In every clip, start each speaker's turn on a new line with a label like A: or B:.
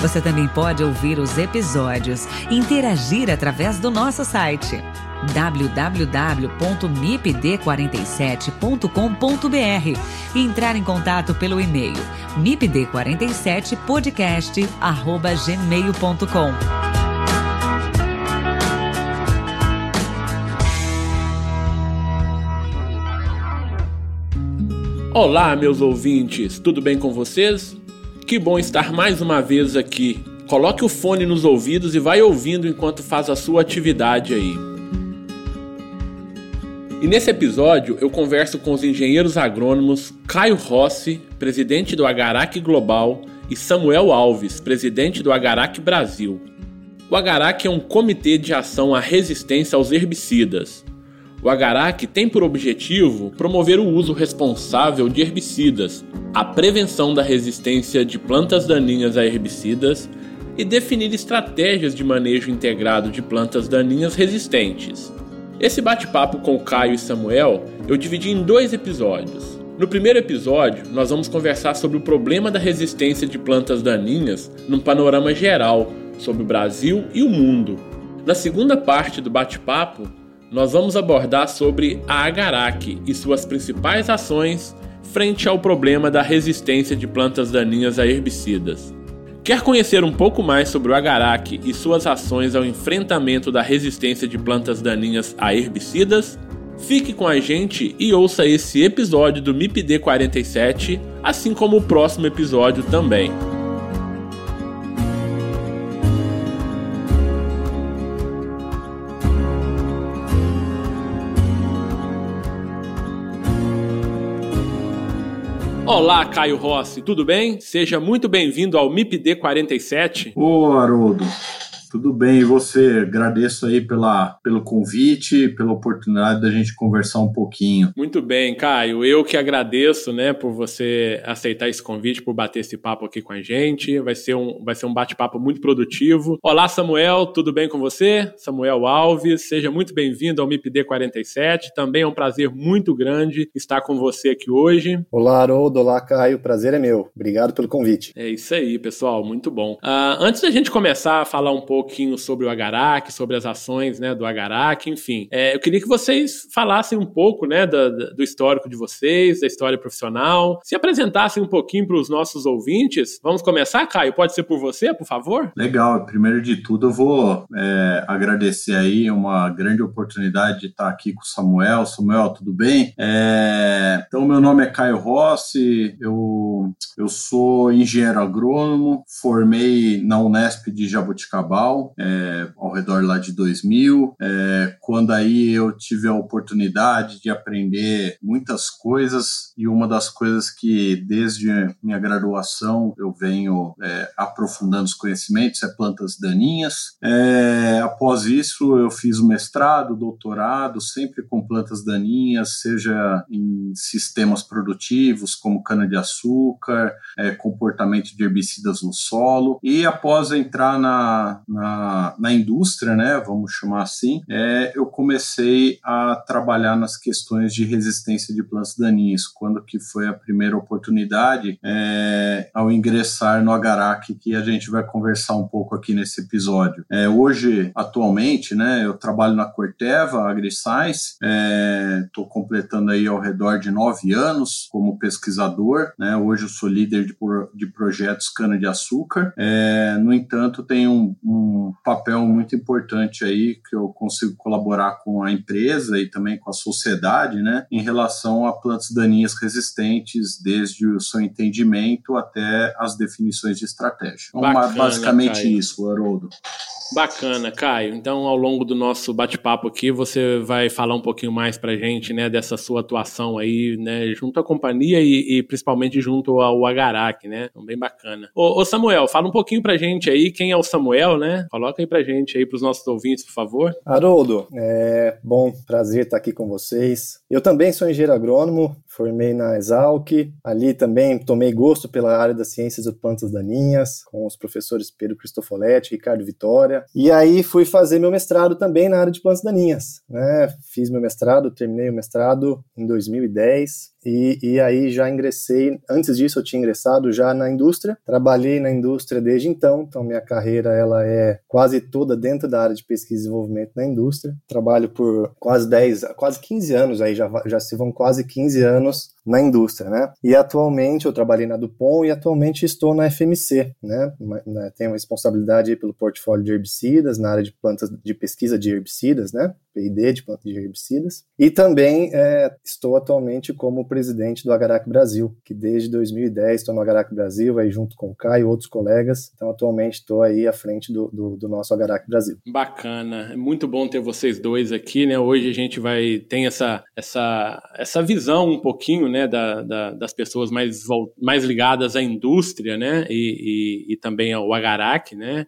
A: Você também pode ouvir os episódios e interagir através do nosso site www.mipd47.com.br e entrar em contato pelo e-mail mipd47podcast@gmail.com.
B: Olá, meus ouvintes, tudo bem com vocês? Que bom estar mais uma vez aqui. Coloque o fone nos ouvidos e vai ouvindo enquanto faz a sua atividade aí. E nesse episódio eu converso com os engenheiros agrônomos Caio Rossi, presidente do Agarac Global, e Samuel Alves, presidente do Agarac Brasil. O Agarac é um comitê de ação à resistência aos herbicidas. O Agarac tem por objetivo promover o uso responsável de herbicidas, a prevenção da resistência de plantas daninhas a herbicidas e definir estratégias de manejo integrado de plantas daninhas resistentes. Esse bate-papo com Caio e Samuel eu dividi em dois episódios. No primeiro episódio, nós vamos conversar sobre o problema da resistência de plantas daninhas num panorama geral sobre o Brasil e o mundo. Na segunda parte do bate-papo, nós vamos abordar sobre a Agarac e suas principais ações frente ao problema da resistência de plantas daninhas a herbicidas. Quer conhecer um pouco mais sobre o Agarac e suas ações ao enfrentamento da resistência de plantas daninhas a herbicidas? Fique com a gente e ouça esse episódio do MIPD 47, assim como o próximo episódio também. Olá, Caio Rossi, tudo bem? Seja muito bem-vindo ao MIPD 47.
C: Ô, Haroldo, tudo bem, e você? Agradeço aí pela, pelo convite, pela oportunidade da gente conversar um pouquinho.
B: Muito bem, Caio. Eu que agradeço, né, por você aceitar esse convite, por bater esse papo aqui com a gente. Vai ser um, vai ser um bate-papo muito produtivo. Olá, Samuel, tudo bem com você? Samuel Alves, seja muito bem-vindo ao MIPD 47. Também é um prazer muito grande estar com você aqui hoje.
D: Olá, Haroldo. Olá, Caio. Prazer é meu. Obrigado pelo convite.
B: É isso aí, pessoal. Muito bom. Uh, antes da gente começar a falar um pouco pouquinho sobre o Agarac, sobre as ações né, do Agarac, enfim. É, eu queria que vocês falassem um pouco né, do, do histórico de vocês, da história profissional, se apresentassem um pouquinho para os nossos ouvintes. Vamos começar, Caio? Pode ser por você, por favor?
C: Legal. Primeiro de tudo, eu vou é, agradecer aí uma grande oportunidade de estar aqui com o Samuel. Samuel, tudo bem? É, então, meu nome é Caio Rossi, eu, eu sou engenheiro agrônomo, formei na Unesp de É, ao redor lá de 2000, é, quando aí eu tive a oportunidade de aprender muitas coisas e uma das coisas que desde minha graduação eu venho é, aprofundando os conhecimentos é plantas daninhas. É, após isso eu fiz o mestrado, doutorado, sempre com plantas daninhas, seja em sistemas produtivos como cana-de-açúcar, é, comportamento de herbicidas no solo e após entrar na, na na, na indústria, né, vamos chamar assim, é, eu comecei a trabalhar nas questões de resistência de plantas daninhas, quando que foi a primeira oportunidade é, ao ingressar no Agarac, que a gente vai conversar um pouco aqui nesse episódio. É, hoje, atualmente, né, eu trabalho na Corteva AgriScience, estou é, completando aí ao redor de nove anos como pesquisador, né, hoje eu sou líder de, de projetos cana-de-açúcar, é, no entanto, tenho um, um um papel muito importante aí que eu consigo colaborar com a empresa e também com a sociedade, né, em relação a plantas daninhas resistentes, desde o seu entendimento até as definições de estratégia. Então, Bacana, basicamente Caio. isso, Haroldo.
B: Bacana, Caio. Então, ao longo do nosso bate-papo aqui, você vai falar um pouquinho mais para gente, né, dessa sua atuação aí, né, junto à companhia e, e principalmente junto ao Agarac, né? Então, bem bacana. Ô, ô, Samuel, fala um pouquinho pra gente aí quem é o Samuel, né? Coloca aí pra gente aí, pros nossos ouvintes, por favor.
D: Haroldo, é bom, prazer estar aqui com vocês. Eu também sou engenheiro agrônomo, formei na Exalc, ali também tomei gosto pela área das ciências de plantas daninhas, com os professores Pedro Cristofoletti, Ricardo Vitória, e aí fui fazer meu mestrado também na área de plantas daninhas, né? Fiz meu mestrado, terminei o mestrado em 2010, e, e, aí já ingressei, antes disso eu tinha ingressado já na indústria, trabalhei na indústria desde então, então minha carreira ela é quase toda dentro da área de pesquisa e desenvolvimento na indústria, trabalho por quase 10, quase 15 anos aí, já, já se vão quase 15 anos na indústria, né? E atualmente eu trabalhei na Dupont e atualmente estou na FMC, né? né? Tenho responsabilidade pelo portfólio de herbicidas na área de plantas de pesquisa de herbicidas, né? P&D de plantas de herbicidas. E também é, estou atualmente como presidente do Agarac Brasil, que desde 2010 estou no Agarac Brasil, aí junto com o Caio e outros colegas. Então atualmente estou aí à frente do, do, do nosso Agarac Brasil.
B: Bacana, é muito bom ter vocês dois aqui, né? Hoje a gente vai tem essa essa essa visão um pouquinho né, da, da, das pessoas mais, mais ligadas à indústria, né, e, e, e também ao Agarac, né,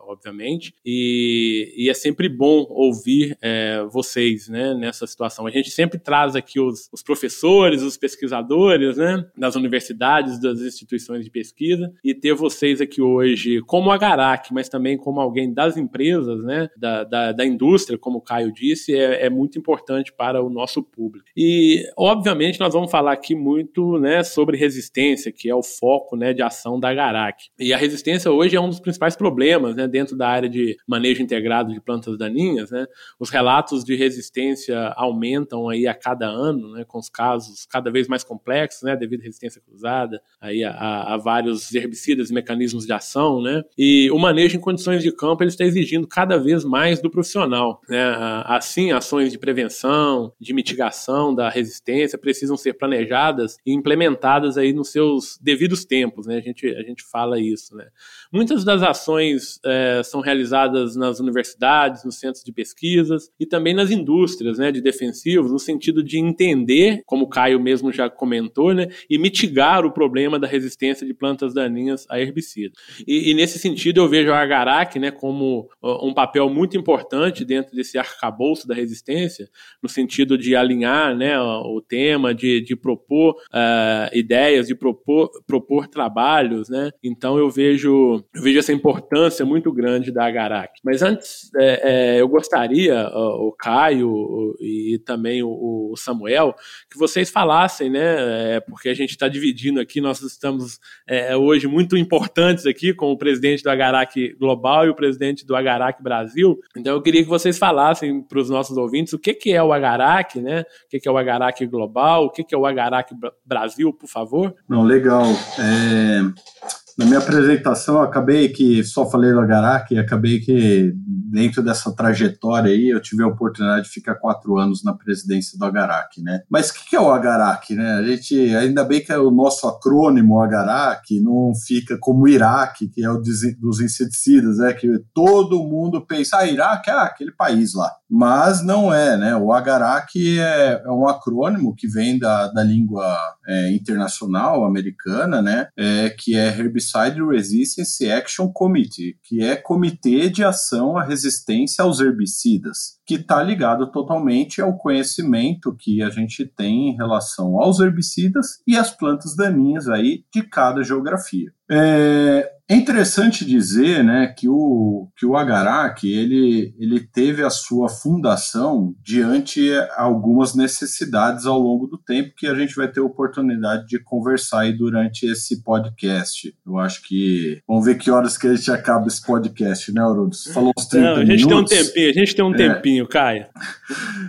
B: obviamente, e, e, é sempre bom ouvir é, vocês, né, nessa situação. A gente sempre traz aqui os, os, professores, os pesquisadores, né, das universidades, das instituições de pesquisa, e ter vocês aqui hoje como Agarac, mas também como alguém das empresas, né, da, da, da indústria, como o Caio disse, é, é muito importante para o nosso público. E, obviamente, nós vamos falar aqui muito, né, sobre resistência, que é o foco, né, de ação da Agarac. E a resistência hoje é um dos principais problemas, né, dentro da área de manejo integrado de plantas daninhas, né? Os relatos de resistência aumentam aí a cada ano, né, com os casos cada vez mais complexos, né, devido à resistência cruzada, aí a, a, a vários herbicidas e mecanismos de ação, né? E o manejo em condições de campo ele está exigindo cada vez mais do profissional, né? Assim, ações de prevenção, de mitigação da resistência precisam ser planejadas e implementadas aí nos seus devidos tempos, né? A gente, a gente fala isso, né? Muitas das ações é, são realizadas nas universidades, nos centros de pesquisas e também nas indústrias né, de defensivos, no sentido de entender, como o Caio mesmo já comentou, né, e mitigar o problema da resistência de plantas daninhas a herbicidas. E, e nesse sentido, eu vejo a Agarac né, como um papel muito importante dentro desse arcabouço da resistência, no sentido de alinhar né, o tema, de, de propor uh, ideias, de propor, propor trabalhos. Né? Então, eu vejo eu vejo essa importância muito grande da Agarac. Mas antes, é, é, eu gostaria, o, o Caio o, e também o, o, Samuel, que vocês falassem, né? É, porque a gente está dividindo aqui, nós estamos é, hoje muito importantes aqui com o presidente do Agarac Global e o presidente do Agarac Brasil. Então eu queria que vocês falassem para os nossos ouvintes o que, que é o Agarac, né? O que, que é o Agarac Global, o que, que é o Agarac Brasil, por favor.
C: Não, legal. É... Na minha apresentação, acabei que só falei do Agarac, acabei que dentro dessa trajetória aí, eu tive a oportunidade de ficar quatro anos na presidência do Agarac, né? Mas o que é o Agarac, né? A gente, ainda bem que é o nosso acrônimo Agarac não fica como Iraque, que é o dos inseticidas, né? Que todo mundo pensa, ah, Iraque é aquele país lá. Mas não é, né? O Agarac é, é um acrônimo que vem da, da língua é, internacional americana, né? É, que é Herbicide Resistance Action Committee, que é Comitê de Ação à Resistência aos Herbicidas, que está ligado totalmente ao conhecimento que a gente tem em relação aos herbicidas e às plantas daninhas aí de cada geografia. É, é interessante dizer né, que o, que o Agarac ele, ele teve a sua fundação diante algumas necessidades ao longo do tempo que a gente vai ter oportunidade de conversar aí durante esse podcast. Eu acho que. Vamos ver que horas que a gente acaba esse podcast, né, Haroldo?
B: Falou uns 30 Não, a gente minutos. tem um tempinho, a gente tem um é. tempinho, Caia.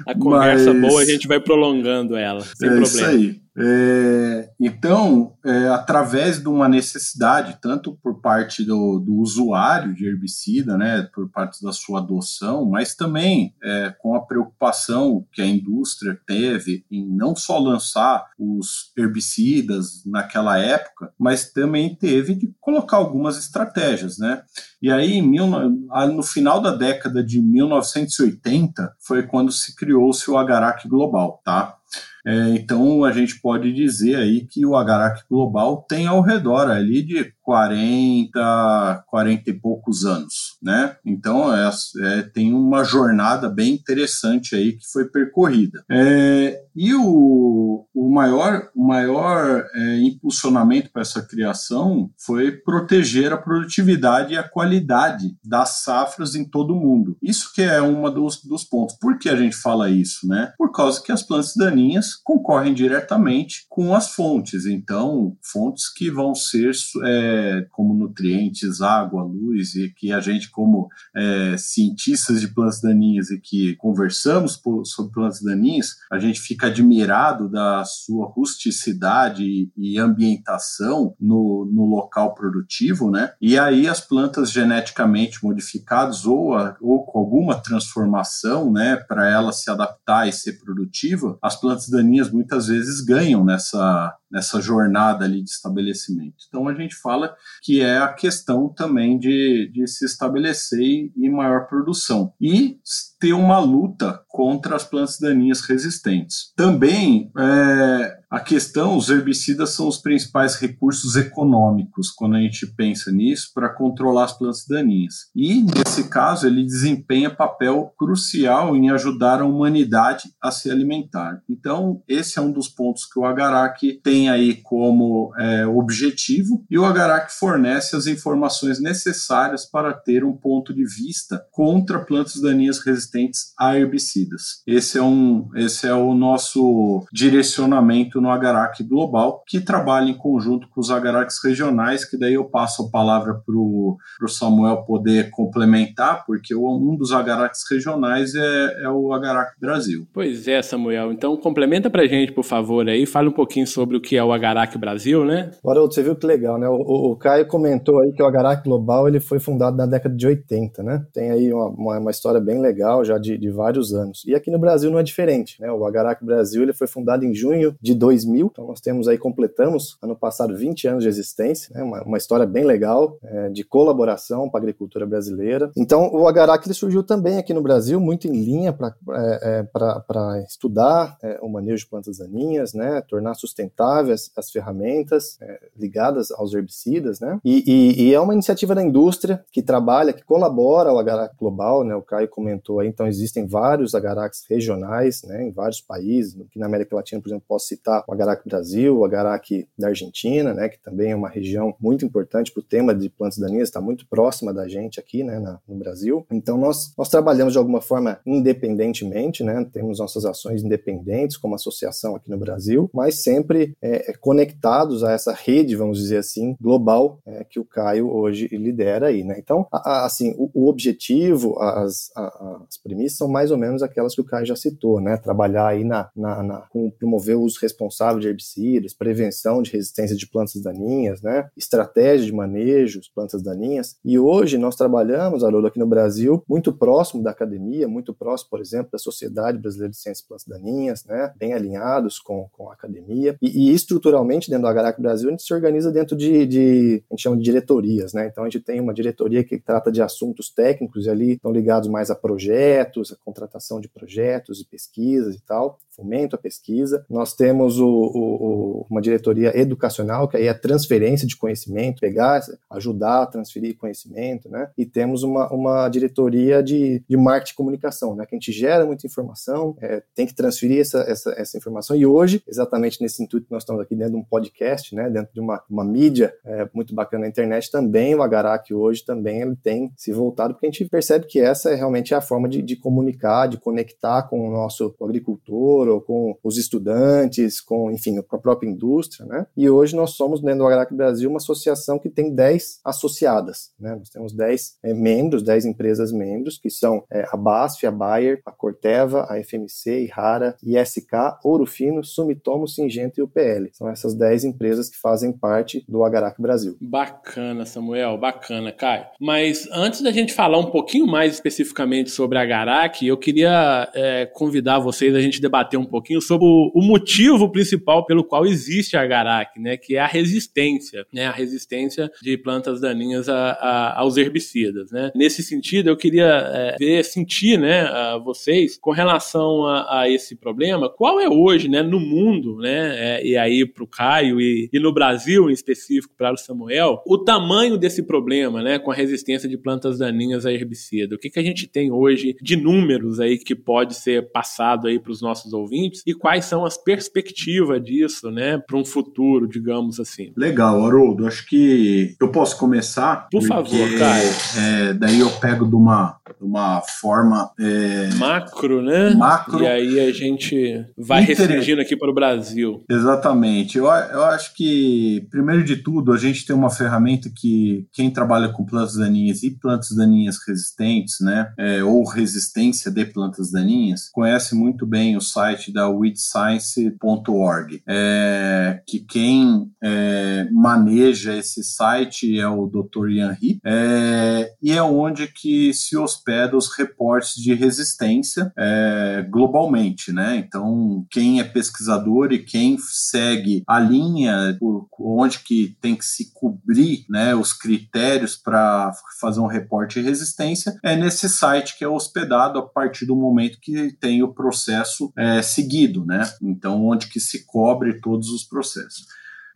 B: A conversa Mas... boa, a gente vai prolongando ela, sem é problema. Isso aí.
C: É, então, é, através de uma necessidade, tanto por parte do, do, usuário de herbicida, né, por parte da sua adoção, mas também é, com a preocupação que a indústria teve em não só lançar os herbicidas naquela época, mas também teve de colocar algumas estratégias, né? E aí, no final da década de 1980, foi quando se criou-se o Agarac Global, tá? É, então a gente pode dizer aí que o Agarac Global tem ao redor ali de 40, 40 e poucos anos, né? Então é, é, tem uma jornada bem interessante aí que foi percorrida. É, e o, o maior, o maior é, impulsionamento para essa criação foi proteger a produtividade e a qualidade das safras em todo o mundo. Isso que é um dos, dos pontos. Por que a gente fala isso, né? Por causa que as plantas daninhas concorrem diretamente com as fontes. Então, fontes que vão ser é, como nutrientes, água, luz, e que a gente, como é, cientistas de plantas daninhas e que conversamos por, sobre plantas daninhas, a gente fica admirado da sua rusticidade e ambientação no, no local produtivo, né? E aí as plantas geneticamente modificadas ou, a, ou com alguma transformação, né, para ela se adaptar e ser produtiva, as plantas daninhas muitas vezes ganham nessa nessa jornada ali de estabelecimento. Então a gente fala que é a questão também de, de se estabelecer em maior produção e ter uma luta contra as plantas daninhas resistentes. Também é, a questão, os herbicidas são os principais recursos econômicos quando a gente pensa nisso para controlar as plantas daninhas. E nesse caso ele desempenha papel crucial em ajudar a humanidade a se alimentar. Então esse é um dos pontos que o Agarac tem aí como é, objetivo e o Agarac fornece as informações necessárias para ter um ponto de vista contra plantas daninhas resistentes a herbicidas. Esse é um, esse é o nosso direcionamento no Agarac Global, que trabalha em conjunto com os Agaracs regionais, que daí eu passo a palavra para o Samuel poder complementar, porque um dos Agaracs regionais é, é o Agarac Brasil.
B: Pois é, Samuel. Então complementa para a gente, por favor, aí, fala um pouquinho sobre o que é o Agarac Brasil, né?
D: Haroldo, você viu que legal, né? O, o, o, Caio comentou aí que o Agarac Global ele foi fundado na década de 80, né? Tem aí uma, uma, uma história bem legal já de, de, vários anos. E aqui no Brasil não é diferente, né? O Agarac Brasil ele foi fundado em junho de 2000. Então nós temos aí, completamos ano passado 20 anos de existência, né? uma, uma história bem legal é, de colaboração para a agricultura brasileira. Então o Agarac ele surgiu também aqui no Brasil, muito em linha para é, é, estudar é, o manejo de plantas daninhas, né? tornar sustentáveis as ferramentas é, ligadas aos herbicidas, né? E, e, e, é uma iniciativa da indústria que trabalha, que colabora ao Agarac Global, né? O Caio comentou aí, então existem vários Agaracs regionais, né? Em vários países, aqui na América Latina, por exemplo, posso citar o Agarac Brasil, o Agarac da Argentina, né, que também é uma região muito importante para o tema de plantas daninhas, está muito próxima da gente aqui, né, na, no Brasil. Então nós, nós trabalhamos de alguma forma independentemente, né, temos nossas ações independentes como associação aqui no Brasil, mas sempre é, é conectados a essa rede, vamos dizer assim, global é, que o Caio hoje lidera aí, né. Então, a, a, assim, o, o, objetivo, as, a, as premissas são mais ou menos aquelas que o Caio já citou, né, trabalhar aí na, na, na promover o uso responsável de herbicidas, prevenção de resistência de plantas daninhas, né? estratégia de manejo de plantas daninhas. E hoje nós trabalhamos, Haroldo, aqui no Brasil, muito próximo da academia, muito próximo, por exemplo, da Sociedade Brasileira de Ciências de Plantas Daninhas, né? bem alinhados com, com a academia. E, e estruturalmente, dentro do Agarac Brasil, a gente se organiza dentro de, de, a gente chama de diretorias. Né? Então a gente tem uma diretoria que trata de assuntos técnicos e ali estão ligados mais a projetos, a contratação de projetos e pesquisas e tal, fomento à pesquisa. Nós temos o, o, uma diretoria educacional, que aí é a transferência de conhecimento, pegar, ajudar a transferir conhecimento, né? E temos uma, uma diretoria de, de marketing e comunicação, né? Que a gente gera muita informação, é, tem que transferir essa, essa, essa informação. E hoje, exatamente nesse intuito nós estamos aqui dentro de um podcast, né, dentro de uma, uma mídia é, muito bacana na internet, também o Agarac hoje também ele tem se voltado, porque a gente percebe que essa é realmente a forma de, de comunicar, de conectar com o nosso agricultor, ou com os estudantes, com, enfim, com a própria indústria, né? E hoje nós somos, dentro do Agarac Brasil, uma associação que tem 10 associadas, né? Nós temos 10 é, membros, 10 empresas membros, que são é, a BASF, a Bayer, a Corteva, a FMC, Ihara, ISK, Ouro Fino, Sumitomo, Singenta e o PL. São essas 10 empresas que fazem parte do Agarac Brasil.
B: Bacana, Samuel, bacana, Caio. Mas antes da gente falar um pouquinho mais especificamente sobre a Agarac, eu queria é, convidar vocês a gente debater um pouquinho sobre o, o, motivo principal pelo qual existe a Agarac, né, que é a resistência, né, a resistência de plantas daninhas a, a, aos herbicidas, né. Nesse sentido, eu queria é, ver, sentir, né, vocês com relação a, a, esse problema, qual é hoje, né, no mundo, né, é, e aí para o Caio e, e, no Brasil em específico para o Samuel, o tamanho desse problema, né, com a resistência de plantas daninhas a herbicida. O que, que a gente tem hoje de números aí que pode ser passado aí para os nossos ouvintes e quais são as perspectivas disso, né, para um futuro, digamos assim.
C: Legal, Haroldo. Acho que eu posso começar.
B: Por favor, Caio.
C: É, daí eu pego de uma, de uma forma é,
B: macro, né?
C: Macro.
B: E aí a gente vai restringindo aqui para o Brasil.
C: Exatamente. Eu, eu acho que, primeiro de tudo, a gente tem uma ferramenta que quem trabalha com plantas daninhas e plantas daninhas resistentes, né, é, ou resistência de plantas daninhas, conhece muito bem o site da weedscience.org, é, que quem é, maneja esse site é o Dr. Ian Heap, é, e é onde que se hospeda os reportes de resistência é, globalmente, né? Então, quem é pesquisador e quem segue a linha por onde que tem que se cobrir, né, os critérios para fazer um reporte de resistência, é nesse site que é hospedado a partir do momento que tem o processo é, seguido, né? Então, onde que se cobre todos os processos.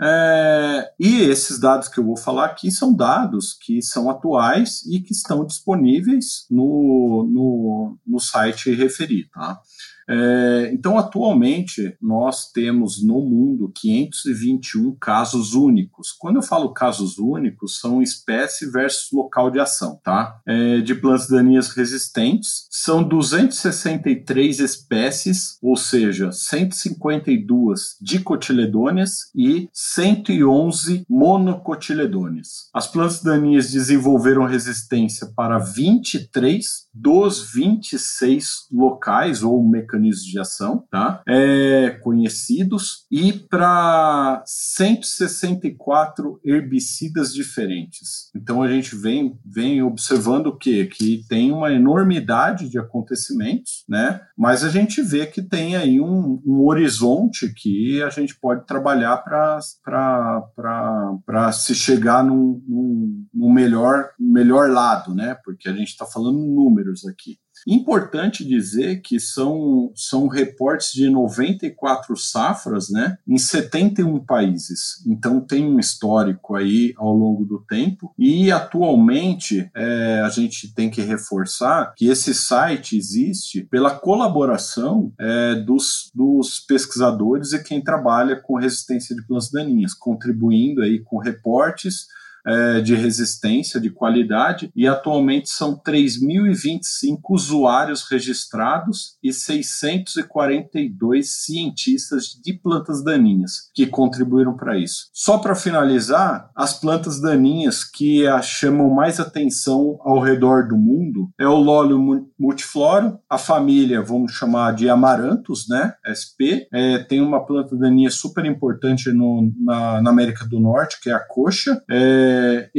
C: É, e esses dados que eu vou falar aqui são dados que são atuais e que estão disponíveis no, no, no site referido. Tá? É, então, atualmente, nós temos no mundo 521 casos únicos. Quando eu falo casos únicos, são espécie versus local de ação, tá? É, de plantas daninhas resistentes. São 263 espécies, ou seja, 152 dicotiledôneas e 111 monocotiledôneas. As plantas daninhas desenvolveram resistência para 23 dos 26 locais ou mecanismos de ação, tá? É, conhecidos e para 164 herbicidas diferentes. Então a gente vem, vem observando o quê? Que tem uma enormidade de acontecimentos, né? Mas a gente vê que tem aí um, um horizonte que a gente pode trabalhar para se chegar num, num, num melhor, melhor lado, né? Porque a gente está falando números aqui. Importante dizer que são, são reportes de 94 safras né, em 71 países. Então tem um histórico aí ao longo do tempo. E atualmente é, a gente tem que reforçar que esse site existe pela colaboração é, dos, dos pesquisadores e quem trabalha com resistência de plantas daninhas, contribuindo aí com reportes é, de resistência, de qualidade, e atualmente são 3.025 usuários registrados e 642 cientistas de plantas daninhas que contribuíram para isso. Só para finalizar, as plantas daninhas que chamam mais atenção ao redor do mundo é o lólio multifloro, a família, vamos chamar de amarantos, né, SP, é, tem uma planta daninha super importante no, na, na América do Norte, que é a coxa, é, é,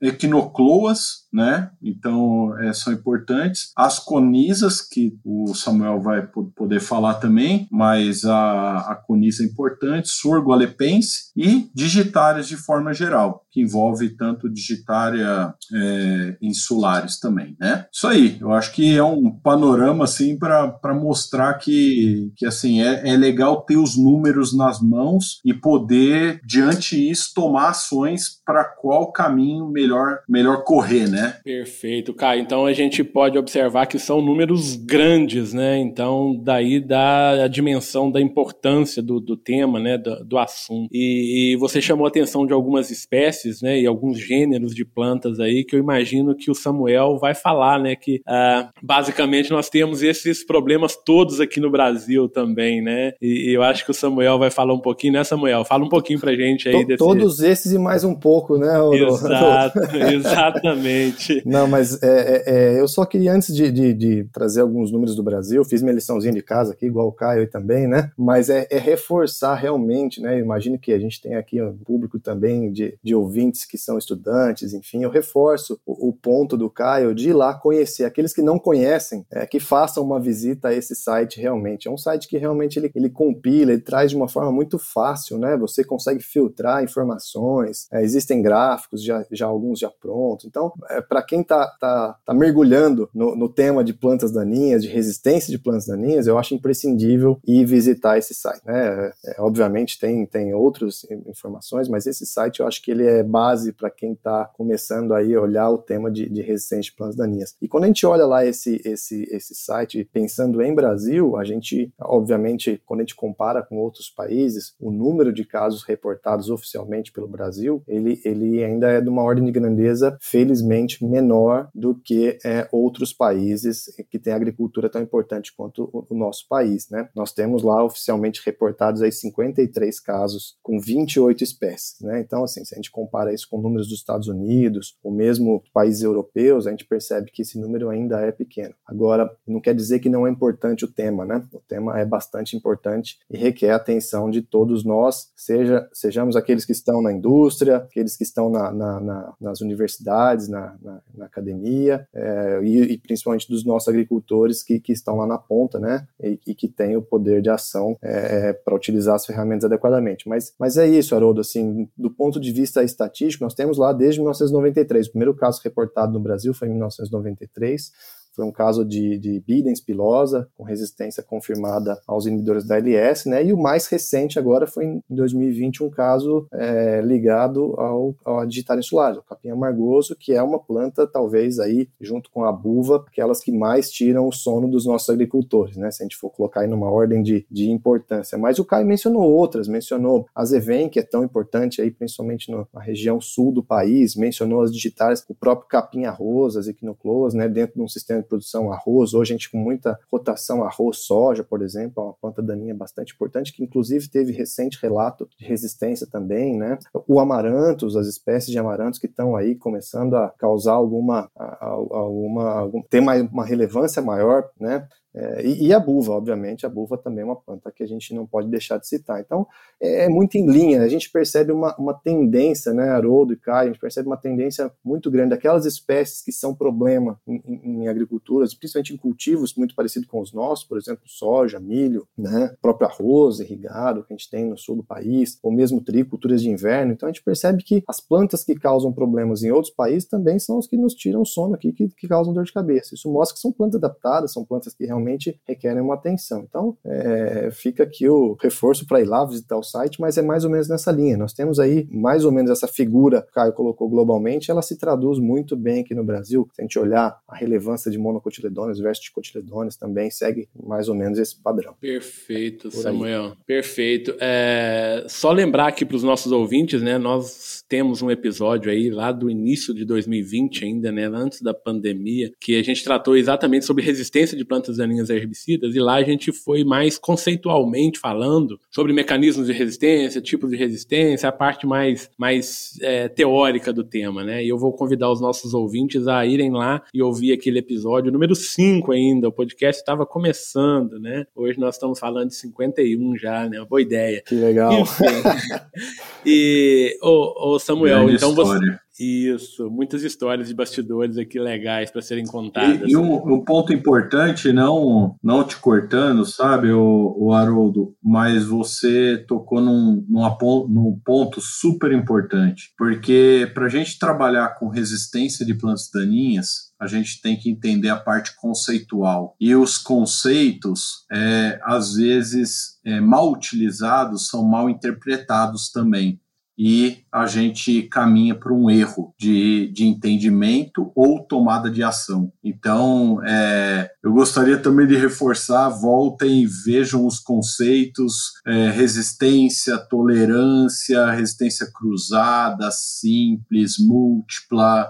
C: equinocloas, né? Então é, são importantes. As conisas, que o Samuel vai poder falar também, mas a, a conisa é importante, surgo alepense e digitárias de forma geral, que envolve tanto digitária é, insulares também, né? Isso aí, eu acho que é um panorama assim para mostrar que, que assim é, é legal ter os números nas mãos e poder diante disso tomar ações para qual caminho melhor melhor correr, né? Né?
B: Perfeito, Caio. Então a gente pode observar que são números grandes, né? Então daí dá a dimensão da importância do, do tema, né? Do, do assunto. E, e, você chamou a atenção de algumas espécies, né? E alguns gêneros de plantas aí que eu imagino que o Samuel vai falar, né? Que ah, basicamente nós temos esses problemas todos aqui no Brasil também, né? E, e, eu acho que o Samuel vai falar um pouquinho, né, Samuel? Fala um pouquinho pra gente aí.
D: desse... Todos esses e mais um pouco, né?
B: Exato, exatamente.
D: Não, mas é, é, é, eu só queria, antes de, de, de, trazer alguns números do Brasil, fiz minha liçãozinha de casa aqui, igual o Caio também, né? Mas é, é reforçar realmente, né? Imagino que a gente tem aqui um público também de, de ouvintes que são estudantes, enfim, eu reforço o, o ponto do Caio de ir lá conhecer. Aqueles que não conhecem, é, que façam uma visita a esse site realmente. É um site que realmente ele, ele compila, ele traz de uma forma muito fácil, né? Você consegue filtrar informações, é, existem gráficos, já, já alguns já prontos. Então, é, para quem está tá, tá mergulhando no, no, tema de plantas daninhas, de resistência de plantas daninhas, eu acho imprescindível ir visitar esse site. Né? É, obviamente tem, tem outras informações, mas esse site eu acho que ele é base para quem está começando aí a olhar o tema de, de resistência de plantas daninhas. E quando a gente olha lá esse, esse, esse site, pensando em Brasil, a gente, obviamente, quando a gente compara com outros países, o número de casos reportados oficialmente pelo Brasil, ele, ele ainda é de uma ordem de grandeza, felizmente, menor do que é, outros países que têm agricultura tão importante quanto o, o nosso país. Né? Nós temos lá oficialmente reportados aí 53 casos com 28 espécies. Né? Então, assim, se a gente compara isso com números dos Estados Unidos, ou mesmo países europeus, a gente percebe que esse número ainda é pequeno. Agora, não quer dizer que não é importante o tema, né? O tema é bastante importante e requer a atenção de todos nós, seja sejamos aqueles que estão na indústria, aqueles que estão na, na, na, nas universidades, na, na academia, é, e, e, principalmente dos nossos agricultores que, que estão lá na ponta, né? E, e que têm o poder de ação é, para utilizar as ferramentas adequadamente. Mas, mas é isso, Haroldo, assim, do ponto de vista estatístico, nós temos lá desde 1993. O primeiro caso reportado no Brasil foi em 1993 foi um caso de, de Bidens pilosa, com resistência confirmada aos inibidores da LS, né? E o mais recente agora foi em 2020 um caso é, ligado ao, ao digitar insulares, o capim amargoso, que é uma planta, talvez aí, junto com a buva, aquelas que mais tiram o sono dos nossos agricultores, né? Se a gente for colocar aí numa ordem de, de importância. Mas o Caio mencionou outras, mencionou a Zeven, que é tão importante aí, principalmente na região sul do país, mencionou as digitais, o próprio capim arroz, as equinocloas, né? Dentro de um sistema produção arroz, hoje a gente com muita rotação arroz, soja, por exemplo, é uma planta daninha bastante importante, que inclusive teve recente relato de resistência também, né? O amarantos, as espécies de amarantos que estão aí começando a causar alguma, alguma, alguma ter uma, uma relevância maior, né? É, e, e, a buva, obviamente, a buva também é uma planta que a gente não pode deixar de citar. Então, é, é muito em linha, a gente percebe uma, uma tendência, né, Haroldo e Caio, a gente percebe uma tendência muito grande. Aquelas espécies que são problema em, em, em agriculturas, principalmente em cultivos muito parecidos com os nossos, por exemplo, soja, milho, né, próprio arroz irrigado que a gente tem no sul do país, ou mesmo trigo, culturas de inverno. Então, a gente percebe que as plantas que causam problemas em outros países também são os que nos tiram sono aqui, que, que causam dor de cabeça. Isso mostra que são plantas adaptadas, são plantas que realmente realmente requerem uma atenção. Então, é, fica aqui o reforço para ir lá visitar o site, mas é mais ou menos nessa linha. Nós temos aí mais ou menos essa figura que o Caio colocou globalmente, ela se traduz muito bem aqui no Brasil. Se a gente olhar a relevância de monocotiledôneos versus dicotiledôneos, também segue mais ou menos esse padrão.
B: Perfeito, Samuel. Perfeito. É, só lembrar aqui para os nossos ouvintes, né? Nós temos um episódio aí lá do início de 2020 ainda, né? Antes da pandemia, que a gente tratou exatamente sobre resistência de plantas daninhas daninhas a herbicidas, e lá a gente foi mais conceitualmente falando sobre mecanismos de resistência, tipos de resistência, a parte mais, mais é, teórica do tema, né? E eu vou convidar os nossos ouvintes a irem lá e ouvir aquele episódio número 5 ainda. O podcast estava começando, né? Hoje nós estamos falando de 51 já, né? Boa ideia.
D: Que legal. Enfim.
B: e, ô, ô Samuel, Grande então história. você isso, muitas histórias de bastidores aqui legais para serem contadas.
C: E, e um, um, ponto importante, não, não te cortando, sabe, o, o Haroldo, mas você tocou num, num, num ponto super importante, porque para a gente trabalhar com resistência de plantas daninhas, a gente tem que entender a parte conceitual. E os conceitos, é, às vezes, é, mal utilizados, são mal interpretados também. E a gente caminha para um erro de, de entendimento ou tomada de ação. Então, é, eu gostaria também de reforçar: voltem vejam os conceitos é, resistência, tolerância, resistência cruzada, simples, múltipla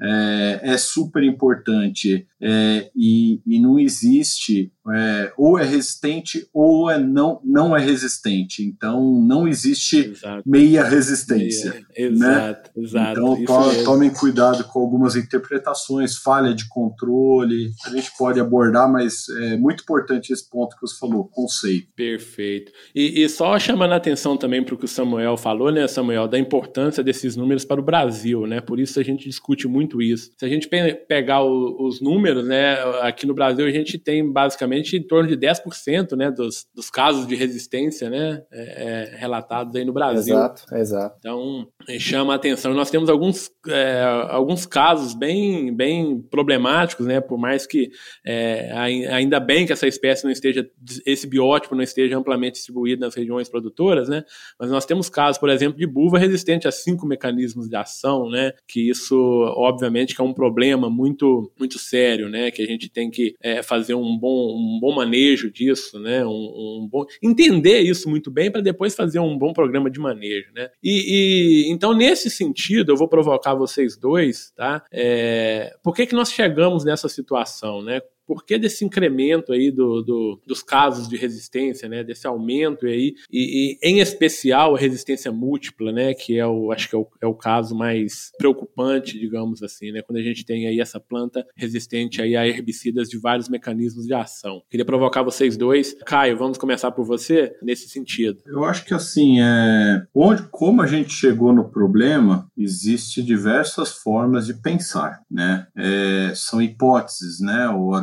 C: é, é super importante é, e, e, não existe é, ou é resistente ou é não, não é resistente. Então não existe exato. meia resistência. Meia, né? Exato, exato. Então to, tomem cuidado com algumas interpretações, falha de controle, a gente pode abordar, mas é muito importante esse ponto que você falou, conceito.
B: Perfeito. E, e só chamando a atenção também para o que o Samuel falou, né, Samuel, da importância desses números para o Brasil, né? Por isso a gente discute muito muito isso. Se a gente pegar o, os números, né, aqui no Brasil a gente tem basicamente em torno de 10% né, dos, dos casos de resistência né, é, é, relatados aí no Brasil.
D: Exato, exato.
B: Então, chama a atenção. Nós temos alguns, é, alguns casos bem, bem problemáticos, né, por mais que é, ainda bem que essa espécie não esteja, esse biótipo não esteja amplamente distribuído nas regiões produtoras, né, mas nós temos casos, por exemplo, de buva resistente a cinco mecanismos de ação, né, que isso, obviamente, que é um problema muito, muito sério, né, que a gente tem que é, fazer um bom, um bom manejo disso, né, um, um bom, entender isso muito bem para depois fazer um bom programa de manejo, né, e, e então, nesse sentido, eu vou provocar vocês dois, tá? É, por que, que nós chegamos nessa situação, né? Por que desse incremento aí do, do, dos casos de resistência, né, desse aumento aí, e, e, em especial a resistência múltipla, né, que é o, acho que é o, é o caso mais preocupante, digamos assim, né, quando a gente tem aí essa planta resistente aí a herbicidas de vários mecanismos de ação. Queria provocar vocês dois. Caio, vamos começar por você nesse sentido.
C: Eu acho que assim, é, onde, como a gente chegou no problema, existe diversas formas de pensar, né, é, são hipóteses, né, o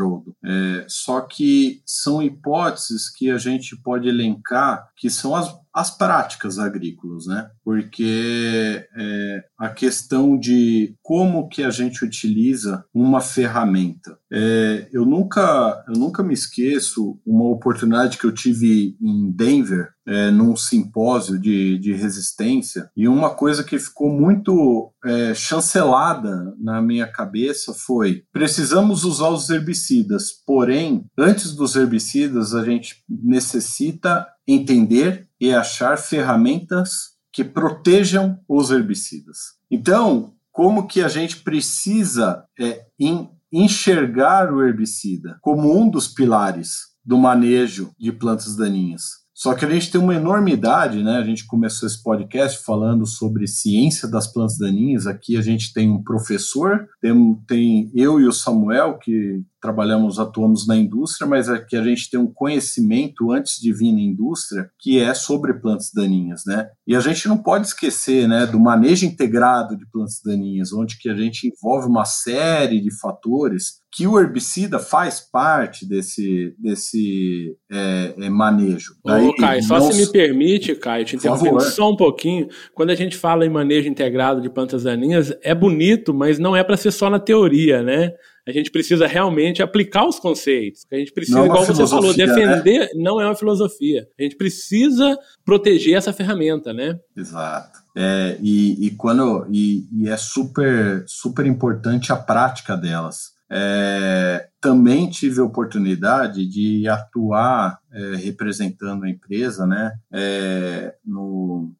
C: É, só que são hipóteses que a gente pode elencar que são as, as práticas agrícolas, né? Porque é, a questão de como que a gente utiliza uma ferramenta. É, eu nunca eu nunca me esqueço uma oportunidade que eu tive em Denver é, num simpósio de, de resistência e uma coisa que ficou muito é, chancelada na minha cabeça foi precisamos usar os herbicidas porém antes dos herbicidas a gente necessita entender e achar ferramentas que protejam os herbicidas. Então, como que a gente precisa é, enxergar o herbicida como um dos pilares do manejo de plantas daninhas? Só que a gente tem uma enormidade, né? A gente começou esse podcast falando sobre ciência das plantas daninhas. Aqui a gente tem um professor, tem, tem eu e o Samuel, que trabalhamos, atuamos na indústria, mas aqui a gente tem um conhecimento antes de vir na indústria que é sobre plantas daninhas, né? E a gente não pode esquecer, né, do manejo integrado de plantas daninhas, onde que a gente envolve uma série de fatores que o herbicida faz parte desse, desse é, é, manejo.
B: Ô, Caio, só se me permite, Caio, te interrompendo só um pouquinho, quando a gente fala em manejo integrado de plantas daninhas, é bonito, mas não é para ser só na teoria, né? A gente precisa realmente aplicar os conceitos. A gente precisa, é igual você falou, né? defender né? não é uma filosofia. A gente precisa proteger essa ferramenta, né?
C: Exato. É, e, e, quando e, e é super super importante a prática delas. É, também tive a oportunidade de atuar é, representando a empresa né, é, no,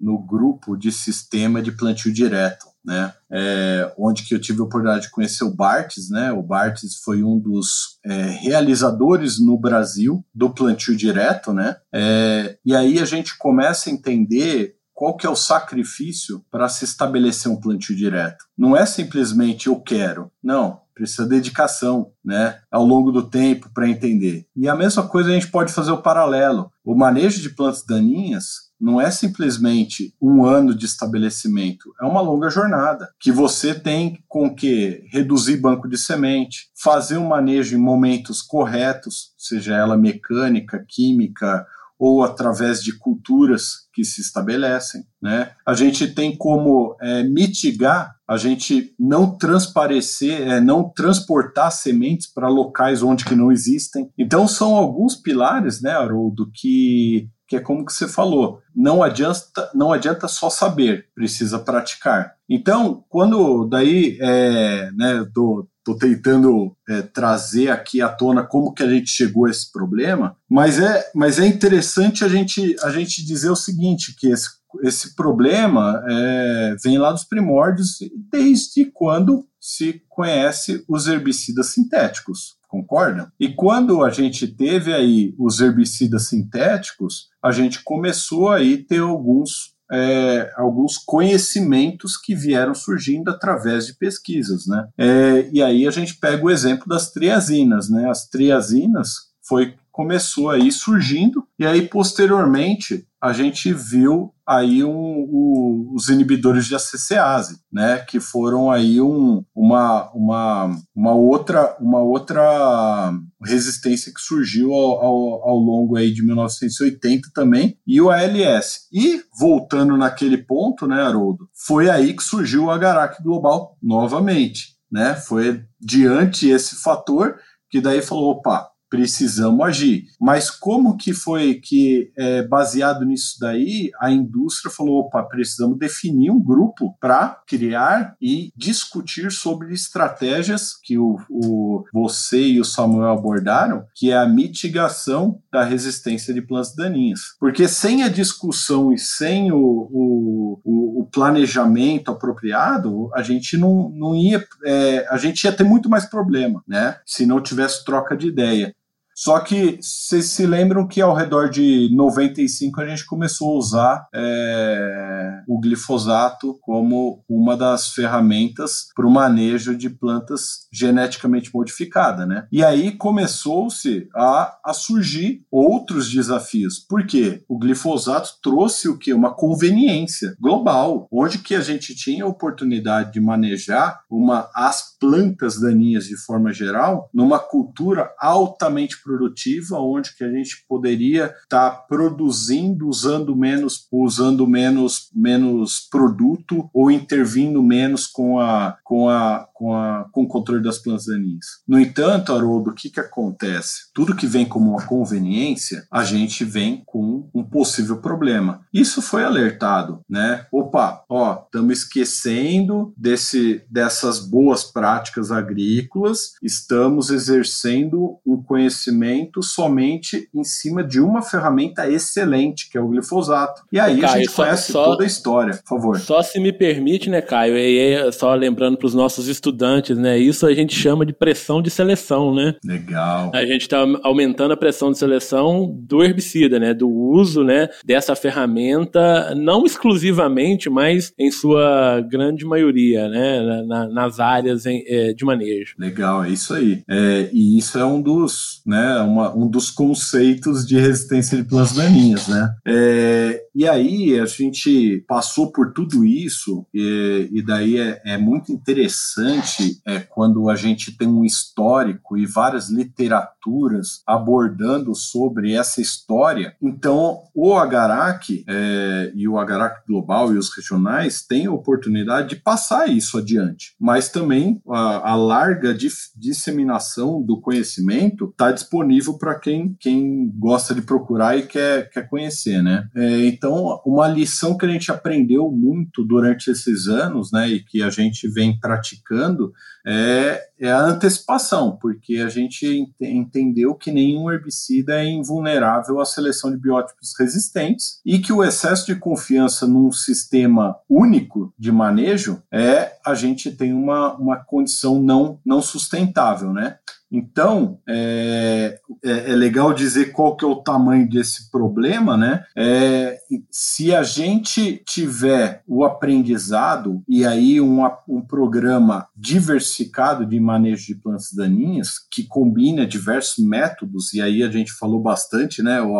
C: no grupo de sistema de plantio direto né? É, onde que eu tive a oportunidade de conhecer o Bartes, né? O Bartes foi um dos é, realizadores no Brasil do plantio direto, né? É, e aí a gente começa a entender qual que é o sacrifício para se estabelecer um plantio direto. Não é simplesmente eu quero, não. Precisa dedicação, né, ao longo do tempo para entender. E a mesma coisa a gente pode fazer o paralelo. O manejo de plantas daninhas não é simplesmente um ano de estabelecimento, é uma longa jornada que você tem com que reduzir banco de semente, fazer um manejo em momentos corretos, seja ela mecânica, química ou através de culturas que se estabelecem. Né? A gente tem como é, mitigar, a gente não transparecer, é, não transportar sementes para locais onde que não existem. Então são alguns pilares, né, Haroldo, que que é como que você falou, não adianta, não adianta só saber, precisa praticar. Então, quando daí, é, né, do, Estou tentando é, trazer aqui à tona como que a gente chegou a esse problema, mas é, mas é interessante a gente, a gente dizer o seguinte, que esse, esse problema é, vem lá dos primórdios, desde quando se conhece os herbicidas sintéticos, concordam? E quando a gente teve aí os herbicidas sintéticos, a gente começou aí ter alguns é, alguns conhecimentos que vieram surgindo através de pesquisas, né? É, e aí a gente pega o exemplo das triazinas, né? As triazinas foi começou aí surgindo e aí posteriormente a gente viu aí um, os inibidores de ACCase, né, que foram aí um, uma, uma, uma outra uma outra resistência que surgiu ao, ao, ao, longo aí de 1980 também e o ALS. E voltando naquele ponto, né, Haroldo, foi aí que surgiu o Agarac Global novamente, né? Foi diante esse fator que daí falou, opa, precisamos agir. Mas como que foi que, é, baseado nisso daí, a indústria falou, opa, precisamos definir um grupo para criar e discutir sobre estratégias que o, o, você e o Samuel abordaram, que é a mitigação da resistência de plantas daninhas. Porque sem a discussão e sem o, o, o planejamento apropriado, a gente não, não ia, é, a gente ia ter muito mais problema, né? Se não tivesse troca de ideia. Só que vocês se lembram que ao redor de 95 a gente começou a usar é, o glifosato como uma das ferramentas para o manejo de plantas geneticamente modificadas, né? E aí começou-se a, a surgir outros desafios. Por quê? O glifosato trouxe o que? Uma conveniência global, onde que a gente tinha a oportunidade de manejar uma, as plantas daninhas de forma geral numa cultura altamente produtiva, onde que a gente poderia estar tá produzindo usando menos, usando menos, menos produto ou intervindo menos com a, com a, com a, com o controle das plantas daninhas. No entanto, Haroldo, o que que acontece? Tudo que vem como uma conveniência, a gente vem com um possível problema. Isso foi alertado, né? Opa, ó, estamos esquecendo desse, dessas boas práticas agrícolas, estamos exercendo um conhecimento somente em cima de uma ferramenta excelente, que é o glifosato. E aí Caio, a gente só, conhece só, toda a história, por favor.
B: Só se me permite, né, Caio, e só lembrando para os nossos estudantes, né, isso a gente chama de pressão de seleção, né?
C: Legal.
B: A gente está aumentando a pressão de seleção do herbicida, né, do uso, né, dessa ferramenta, não exclusivamente, mas em sua grande maioria, né, na, nas áreas em, é, de manejo.
C: Legal, é isso aí. É, e isso é um dos, né, uma, um dos conceitos de resistência de plantas daninhas, né? É, e aí a gente passou por tudo isso e, e daí é, é, muito interessante é, quando a gente tem um histórico e várias literaturas abordando sobre essa história. Então o Agarac é, e o Agarac Global e os regionais têm a oportunidade de passar isso adiante, mas também a, a larga disseminação do conhecimento está disponível para quem, quem gosta de procurar e quer, quer conhecer, né? É, então, uma lição que a gente aprendeu muito durante esses anos, né, e que a gente vem praticando, é, é a antecipação, porque a gente ent entendeu que nenhum herbicida é invulnerável à seleção de biótipos resistentes e que o excesso de confiança num sistema único de manejo é a gente tem uma, uma condição não, não sustentável, né? Então, é, é, é, legal dizer qual que é o tamanho desse problema, né? É, se a gente tiver o aprendizado e aí um, um programa diversificado de manejo de plantas daninhas, que combina diversos métodos, e aí a gente falou bastante, né, o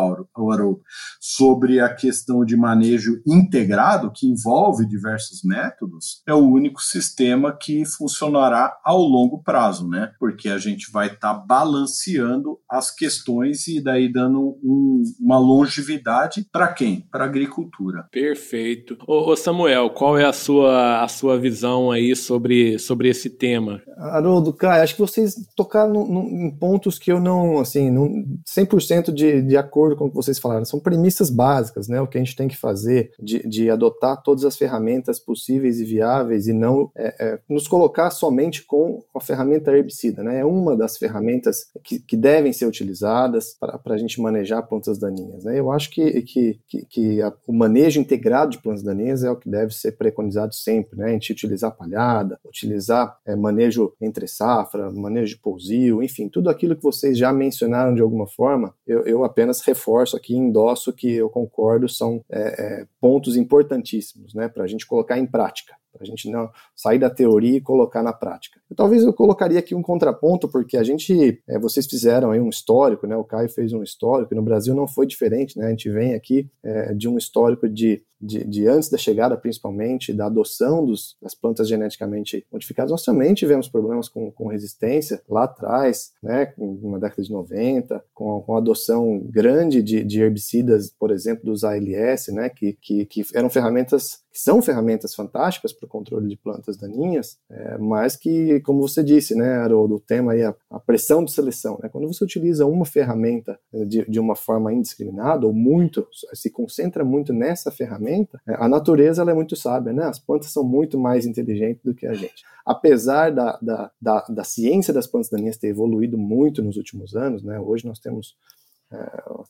C: Haroldo, sobre a questão de manejo integrado, que envolve diversos métodos, é o único sistema que funcionará ao longo prazo, né? Porque a gente vai estar tá balanceando as questões e daí dando um, uma longevidade para quem? Para a agricultura.
B: Perfeito. Ô, ô, Samuel, qual é a sua, a sua visão aí sobre, sobre esse tema?
D: Haroldo, Caio, acho que vocês tocaram no, no, em pontos que eu não, assim, não, 100% de, de acordo com o que vocês falaram. São premissas básicas, né? O que a gente tem que fazer de, de adotar todas as ferramentas possíveis e viáveis e não é, é, nos colocar somente com a ferramenta herbicida, né? É uma das ferramentas que, que devem ser utilizadas para a gente manejar plantas daninhas, né? Eu acho que, que, que, a, o manejo integrado de plantas daninhas é o que deve ser preconizado sempre, né? A gente utilizar palhada, utilizar é, manejo entre safra, manejo de pousio, enfim, tudo aquilo que vocês já mencionaram de alguma forma, eu, eu apenas reforço aqui, endosso que eu concordo, são é, é, pontos importantíssimos, né? Para a gente colocar em prática a gente não sair da teoria e colocar na prática. Eu, talvez eu colocaria aqui um contraponto, porque a gente, é, vocês fizeram aí um histórico, né? O Caio fez um histórico, e no Brasil não foi diferente, né? A gente vem aqui é, de um histórico de de, de, antes da chegada, principalmente, da adoção dos, das plantas geneticamente modificadas, nós também tivemos problemas com, com resistência lá atrás, né, na década de 90, com, com a adoção grande de, de, herbicidas, por exemplo, dos ALS, né, que, que, que eram ferramentas, que são ferramentas fantásticas para o controle de plantas daninhas, é, mas que, como você disse, né, Haroldo, o tema aí, a, a pressão de seleção, né, quando você utiliza uma ferramenta de, de uma forma indiscriminada ou muito, se concentra muito nessa ferramenta, é, a natureza ela é muito sábia, né? As plantas são muito mais inteligentes do que a gente. Apesar da, da, da, da ciência das plantas daninhas ter evoluído muito nos últimos anos, né? Hoje nós temos é,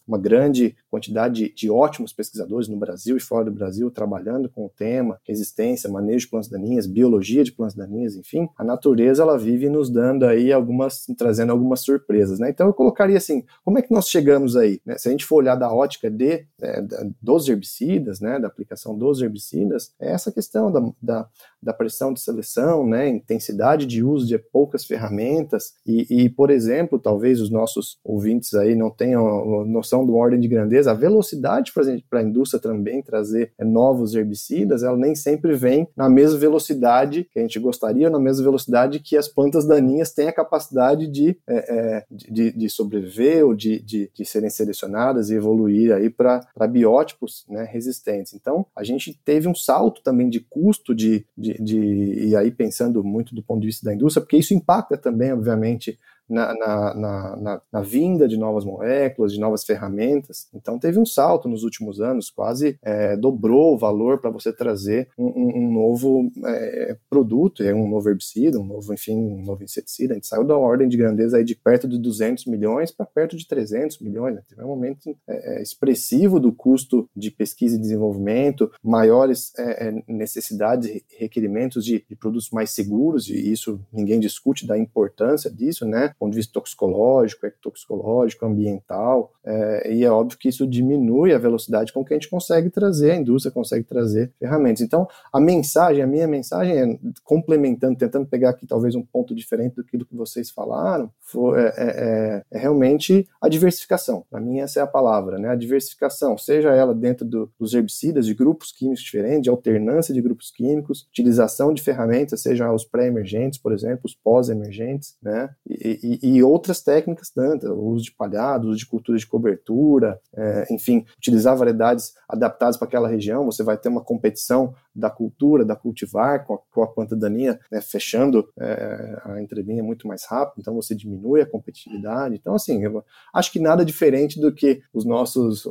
D: uma grande quantidade de ótimos pesquisadores no Brasil e fora do Brasil trabalhando com o tema resistência, manejo de plantas daninhas, biologia de plantas daninhas, enfim, a natureza ela vive nos dando aí algumas, trazendo algumas surpresas, né? Então eu colocaria assim, como é que nós chegamos aí? Né? Se a gente for olhar da ótica de, é, dos herbicidas, né, da aplicação dos herbicidas, é essa questão da, da, da pressão de seleção, né, intensidade de uso de poucas ferramentas e, e por exemplo, talvez os nossos ouvintes aí não tenham noção de uma ordem de grandeza, a velocidade para a indústria também trazer é, novos herbicidas, ela nem sempre vem na mesma velocidade que a gente gostaria, na mesma velocidade que as plantas daninhas têm a capacidade de, é, é, de, de, sobreviver ou de, de, de, serem selecionadas e evoluir aí para biótipos né, resistentes. Então, a gente teve um salto também de custo de, de, de, e aí pensando muito do ponto de vista da indústria, porque isso impacta também, obviamente, na, na, na, na, vinda de novas moléculas, de novas ferramentas. Então teve um salto nos últimos anos, quase é, dobrou o valor para você trazer um, um, novo é, produto, é um novo herbicida, um novo, enfim, um novo inseticida. A gente saiu da ordem de grandeza aí de perto de 200 milhões para perto de 300 milhões. Né? Teve um aumento é, é, expressivo do custo de pesquisa e desenvolvimento, maiores é, é, necessidades e requerimentos de, de produtos mais seguros, e isso ninguém discute da importância disso, né? Ponto de vista toxicológico, ectoxicológico, ambiental, é, e é óbvio que isso diminui a velocidade com que a gente consegue trazer, a indústria consegue trazer ferramentas. Então, a mensagem, a minha mensagem é, complementando, tentando pegar aqui talvez um ponto diferente do que, vocês falaram, é, é, é, é realmente a diversificação. Para mim, essa é a palavra, né? A diversificação, seja ela dentro do, dos herbicidas, de grupos químicos diferentes, de alternância de grupos químicos, utilização de ferramentas, sejam os pré-emergentes, por exemplo, os pós-emergentes, né? E, e, e, outras técnicas tanto, o uso de palhado, uso de cultura de cobertura, é, enfim, utilizar variedades adaptadas para aquela região, você vai ter uma competição da cultura, da cultivar com a, com a planta daninha, né, fechando é, a entrelinha muito mais rápido, então você diminui a competitividade. Então, assim, eu acho que nada diferente do que os nossos,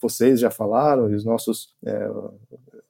D: vocês já falaram, os nossos é,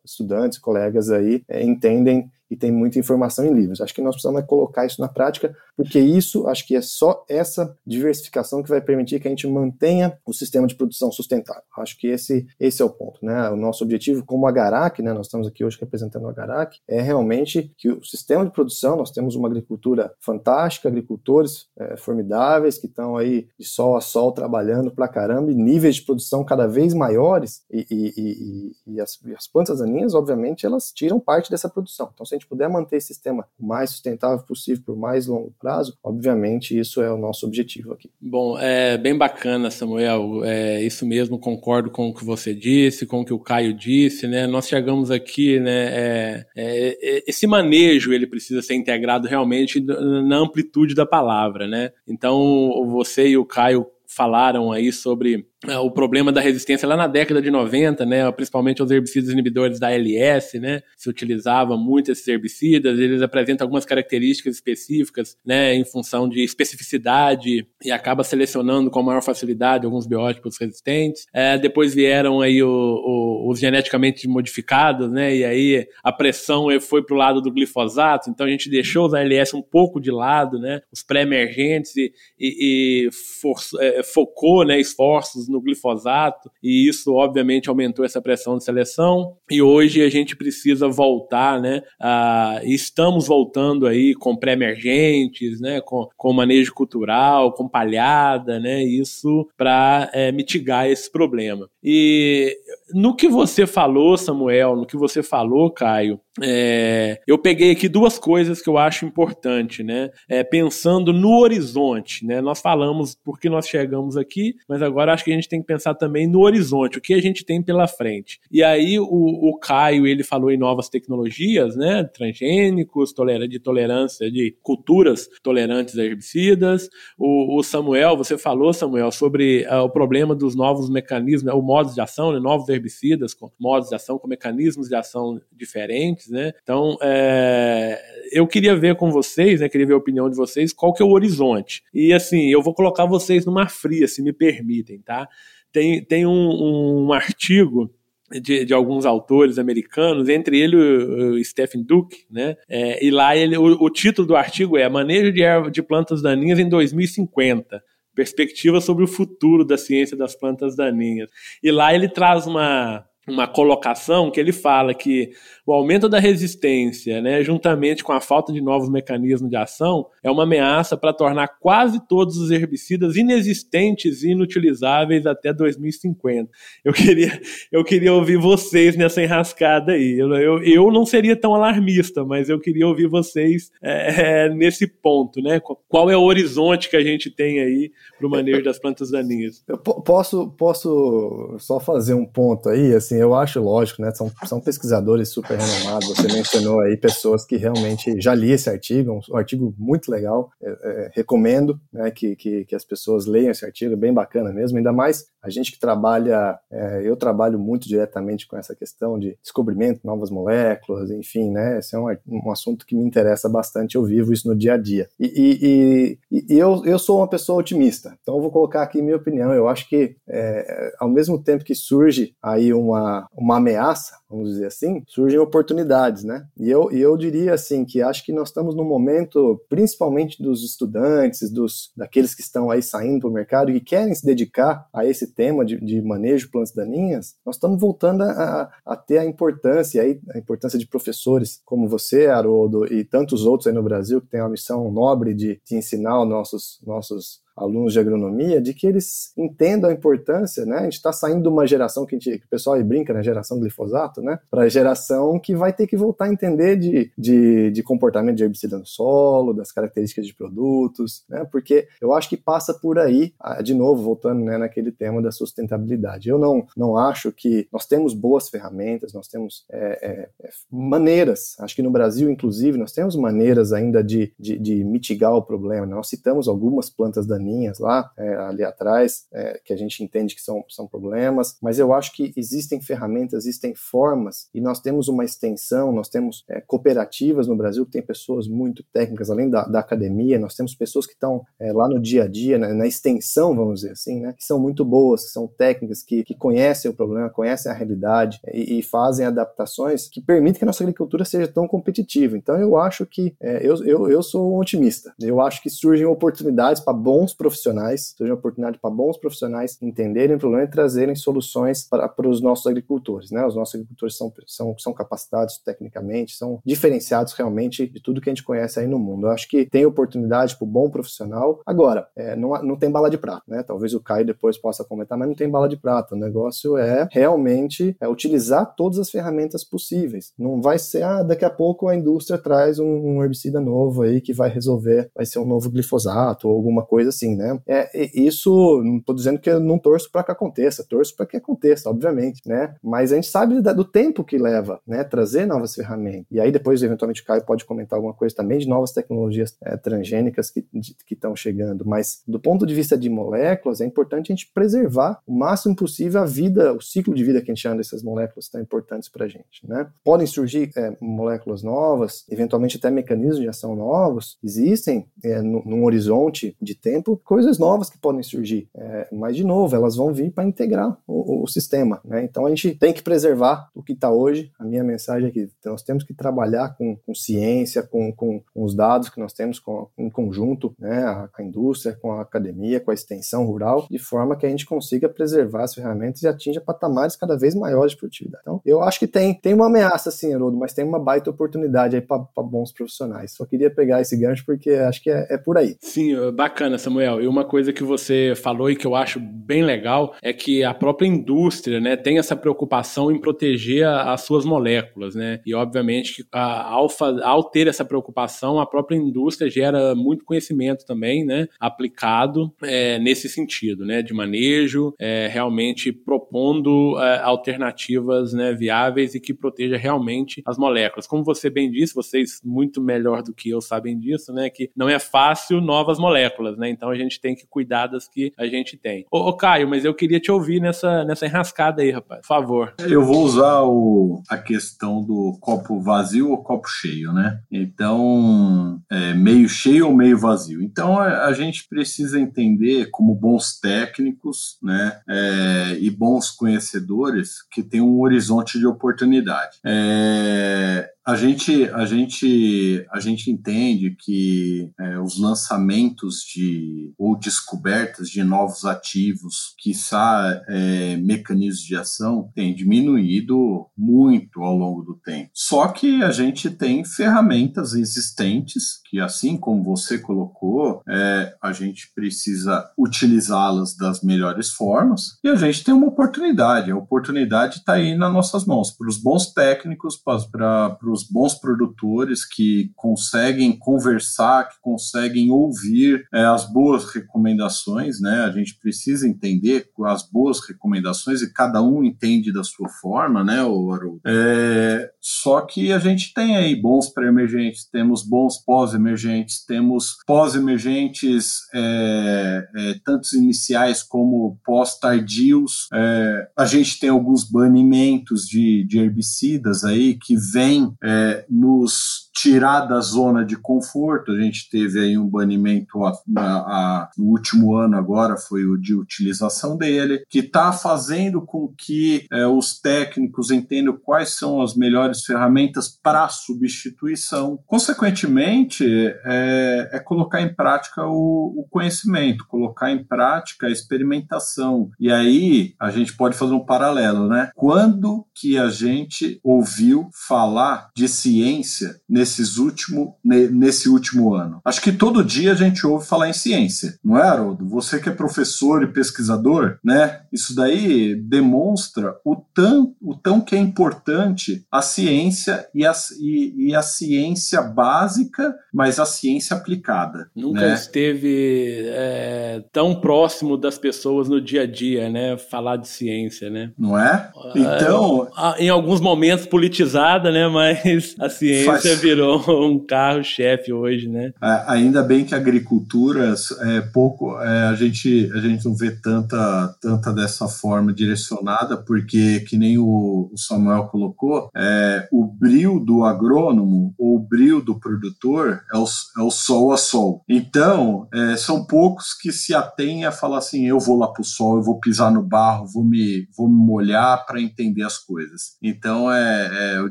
D: estudantes, colegas aí, é, entendem e tem muita informação em livros. Acho que nós precisamos colocar isso na prática, porque isso, acho que é só essa diversificação que vai permitir que a gente mantenha o sistema de produção sustentável. Acho que esse, esse é o ponto, né? O nosso objetivo como a Garac, né? Nós estamos aqui hoje representando a Garac, é realmente que o sistema de produção, nós temos uma agricultura fantástica, agricultores é, formidáveis que estão aí de sol a sol trabalhando pra caramba, e níveis de produção cada vez maiores, e, e, e, e as, as plantas daninhas, obviamente, elas tiram parte dessa produção. Então, se gente puder manter esse sistema o mais sustentável possível por mais longo prazo, obviamente isso é o nosso objetivo aqui.
B: Bom, é bem bacana, Samuel. É isso mesmo, concordo com o que você disse, com o que o Caio disse, né? Nós chegamos aqui, né? É, é, é esse manejo ele precisa ser integrado realmente na amplitude da palavra, né? Então você e o Caio falaram aí sobre o problema da resistência lá na década de 90, né, principalmente aos herbicidas inibidores da LS, né, se utilizava muito esses herbicidas, eles apresentam algumas características específicas, né, em função de especificidade e acaba selecionando com maior facilidade alguns biótipos resistentes. É, depois vieram aí o, o, os geneticamente modificados, né, e aí a pressão foi para o lado do glifosato, então a gente deixou os ALS um pouco de lado, né, os pré-emergentes e, e, e for, é, focou, né, esforços no glifosato, e isso obviamente aumentou essa pressão de seleção. E hoje a gente precisa voltar, né? A, estamos voltando aí com pré-emergentes, né? Com, com manejo cultural, com palhada, né? Isso para é, mitigar esse problema. E no que você falou, Samuel, no que você falou, Caio, é, eu peguei aqui duas coisas que eu acho importante, né? É, pensando no horizonte, né? Nós falamos porque nós chegamos aqui, mas agora acho que a gente tem que pensar também no horizonte, o que a gente tem pela frente. E aí o, o Caio ele falou em novas tecnologias, né? Transgênicos, de tolerância de culturas tolerantes a herbicidas. O, o Samuel, você falou, Samuel, sobre uh, o problema dos novos mecanismos, né? o modos de ação, né? novos herbicidas com modos de ação, com mecanismos de ação diferentes, né? Então, é, eu queria ver com vocês, né? Queria ver a opinião de vocês, qual que é o horizonte. E assim, eu vou colocar vocês numa fria, se me permitem, tá? Tem, tem um, um artigo de, de, alguns autores americanos, entre ele o, o Stephen Duke, né? É, e lá ele, o, o, título do artigo é Manejo de, erva, de plantas daninhas em 2050. Perspectiva sobre o futuro da ciência das plantas daninhas. E lá ele traz uma, uma colocação que ele fala que o aumento da resistência, né, juntamente com a falta de novos mecanismos de ação, é uma ameaça para tornar quase todos os herbicidas inexistentes e inutilizáveis até 2050. Eu queria, eu queria ouvir vocês nessa enrascada aí. Eu, eu, eu não seria tão alarmista, mas eu queria ouvir vocês é, é nesse ponto, né? Qual é o horizonte que a gente tem aí para o manejo das plantas daninhas?
D: Eu posso, posso só fazer um ponto aí, assim, eu acho lógico, né? São, são pesquisadores super renomados. Você mencionou aí pessoas que realmente já li esse artigo, um, artigo muito legal. É, é, recomendo né, que, que, que, as pessoas leiam esse artigo, é bem bacana mesmo. Ainda mais a gente que trabalha, é, eu trabalho muito diretamente com essa questão de descobrimento, novas moléculas, enfim, né? Esse é um, um assunto que me interessa bastante. Eu vivo isso no dia a dia. E, e, e eu, eu sou uma pessoa otimista, então eu vou colocar aqui minha opinião. Eu acho que, é, ao mesmo tempo que surge aí uma uma, ameaça, vamos dizer assim, surgem oportunidades, né? E eu, e eu diria assim que acho que nós estamos num momento, principalmente dos estudantes, dos daqueles que estão aí saindo para o mercado e que querem se dedicar a esse tema de, de manejo de plantas daninhas, nós estamos voltando a, a ter a importância aí, a importância de professores como você, Haroldo, e tantos outros aí no Brasil que têm a missão nobre de, de ensinar os nossos, nossos alunos de agronomia, de que eles entendam a importância, né? A gente está saindo de uma geração que, gente, que, o pessoal aí brinca, né? Geração glifosato, né? Para a geração que vai ter que voltar a entender de, de, de, comportamento de herbicida no solo, das características de produtos, né? Porque eu acho que passa por aí, de novo, voltando né, naquele tema da sustentabilidade. Eu não, não acho que nós temos boas ferramentas, nós temos é, é, é maneiras, acho que no Brasil, inclusive, nós temos maneiras ainda de, de, de mitigar o problema. Né? Nós citamos algumas plantas daninhas lá, é, ali atrás, é, que a gente entende que são, são problemas, mas eu acho que existem ferramentas, existem formas, e nós temos uma extensão, nós temos é, cooperativas no Brasil que tem pessoas muito técnicas, além da, da academia, nós temos pessoas que estão é, lá no dia a dia, na, na, extensão, vamos dizer assim, né, que são muito boas, que são técnicas, que, que conhecem o problema, conhecem a realidade e, e fazem adaptações que permitem que a nossa agricultura seja tão competitiva. Então eu acho que, é, eu, eu, eu sou um otimista, eu acho que surgem oportunidades para bons profissionais, seja uma oportunidade para bons profissionais entenderem o problema e trazerem soluções para, os nossos agricultores. Né? Os nossos agricultores são, são, são capacitados tecnicamente, são diferenciados realmente de tudo que a gente conhece aí no mundo. Eu acho que tem oportunidade para o bom profissional. Agora, é, não, não tem bala de prata, né? Talvez o Caio depois possa comentar, mas não tem bala de prata. O negócio é realmente é, utilizar todas as ferramentas possíveis. Não vai ser, ah, daqui a pouco a indústria traz um, um herbicida novo aí que vai resolver, vai ser um novo glifosato ou alguma coisa assim assim, né? É, isso, não estou dizendo que eu não torço para que aconteça, torço para que aconteça, obviamente, né? Mas a gente sabe do tempo que leva, né? Trazer novas ferramentas. E aí depois, eventualmente, o Caio pode comentar alguma coisa também de novas tecnologias é, transgênicas que estão chegando. Mas do ponto de vista de moléculas, é importante a gente preservar o máximo possível a vida, o ciclo de vida que a gente chama dessas moléculas tão importantes para a gente, né? Podem surgir é, moléculas novas, eventualmente até mecanismos de ação novos, existem é, num horizonte de tempo coisas novas que podem surgir, é, mas de novo, elas vão vir para integrar o, o, sistema, né? Então a gente tem que preservar o que está hoje. A minha mensagem é que nós temos que trabalhar com, com ciência, com, com, os dados que nós temos com, em conjunto, né? A, a indústria, com a academia, com a extensão rural, de forma que a gente consiga preservar as ferramentas e atinja patamares cada vez maiores de produtividade. Então, eu acho que tem, tem uma ameaça, sim, Haroldo, mas tem uma baita oportunidade aí para bons profissionais. Só queria pegar esse gancho porque acho que é, é por aí.
B: Sim, bacana, Samuel. E uma coisa que você falou e que eu acho bem legal é que a própria indústria, né, tem essa preocupação em proteger as suas moléculas, né? E obviamente que ao, ao ter essa preocupação, a própria indústria gera muito conhecimento também, né, aplicado é, nesse sentido, né, de manejo, é, realmente propondo é, alternativas, né, viáveis e que proteja realmente as moléculas. Como você bem disse, vocês muito melhor do que eu sabem disso, né, que não é fácil novas moléculas, né? Então a gente tem que cuidar das que a gente tem. Ô, ô Caio, mas eu queria te ouvir nessa, nessa enrascada aí, rapaz. Por favor.
C: Eu vou usar o, a questão do copo vazio ou copo cheio, né? Então, é, meio cheio ou meio vazio. Então, a, a, gente precisa entender, como bons técnicos, né, é, e bons conhecedores, que tem um horizonte de oportunidade. É, a gente, a gente, a gente entende que é, os lançamentos de ou descobertas de novos ativos, quiçá é, mecanismos de ação, têm diminuído muito ao longo do tempo. Só que a gente tem ferramentas existentes que, assim como você colocou, é, a gente precisa utilizá-las das melhores formas e a gente tem uma oportunidade. A oportunidade está aí nas nossas mãos para os bons técnicos, para os bons produtores que conseguem conversar, que conseguem ouvir é, as boas recomendações, né? A gente precisa entender as boas recomendações e cada um entende da sua forma, né, Haroldo? É, só que a gente tem aí bons pré-emergentes, temos bons pós-emergentes, temos pós-emergentes é, é, tantos iniciais como pós-tardios. É, a gente tem alguns banimentos de, de herbicidas aí que vêm é, nos tirar da zona de conforto. A gente teve aí um banimento a, a, a, no último ano agora, foi o de utilização dele, que está fazendo com que é, os técnicos entendam quais são as melhores ferramentas para substituição. Consequentemente, é, é, colocar em prática o, o conhecimento, colocar em prática a experimentação. E aí a gente pode fazer um paralelo, né? Quando que a gente ouviu falar de ciência nesse nesses último, nesse último ano? Acho que todo dia a gente ouve falar em ciência, não é, Haroldo? Você que é professor e pesquisador, né? Isso daí demonstra o tão, o tão que é importante a ciência e a, e, e a ciência básica, mas a ciência aplicada.
B: Nunca
C: né?
B: esteve é, tão próximo das pessoas no dia a dia, né? Falar de ciência, né?
C: Não é? Então.
B: É, em alguns momentos politizada, né? Mas a ciência faz... virou um carro-chefe hoje, né?
C: É, ainda bem que a agricultura é pouco, é, a gente a gente não vê tanta tanta dessa forma direcionada, porque que nem o, o Samuel colocou, é, o brilho do agrônomo ou o brilho do produtor é o, é o sol a sol. Então é, são poucos que se atêm a falar assim, eu vou lá pro sol, eu vou pisar no barro, vou me vou me molhar para entender as coisas. Então é, é o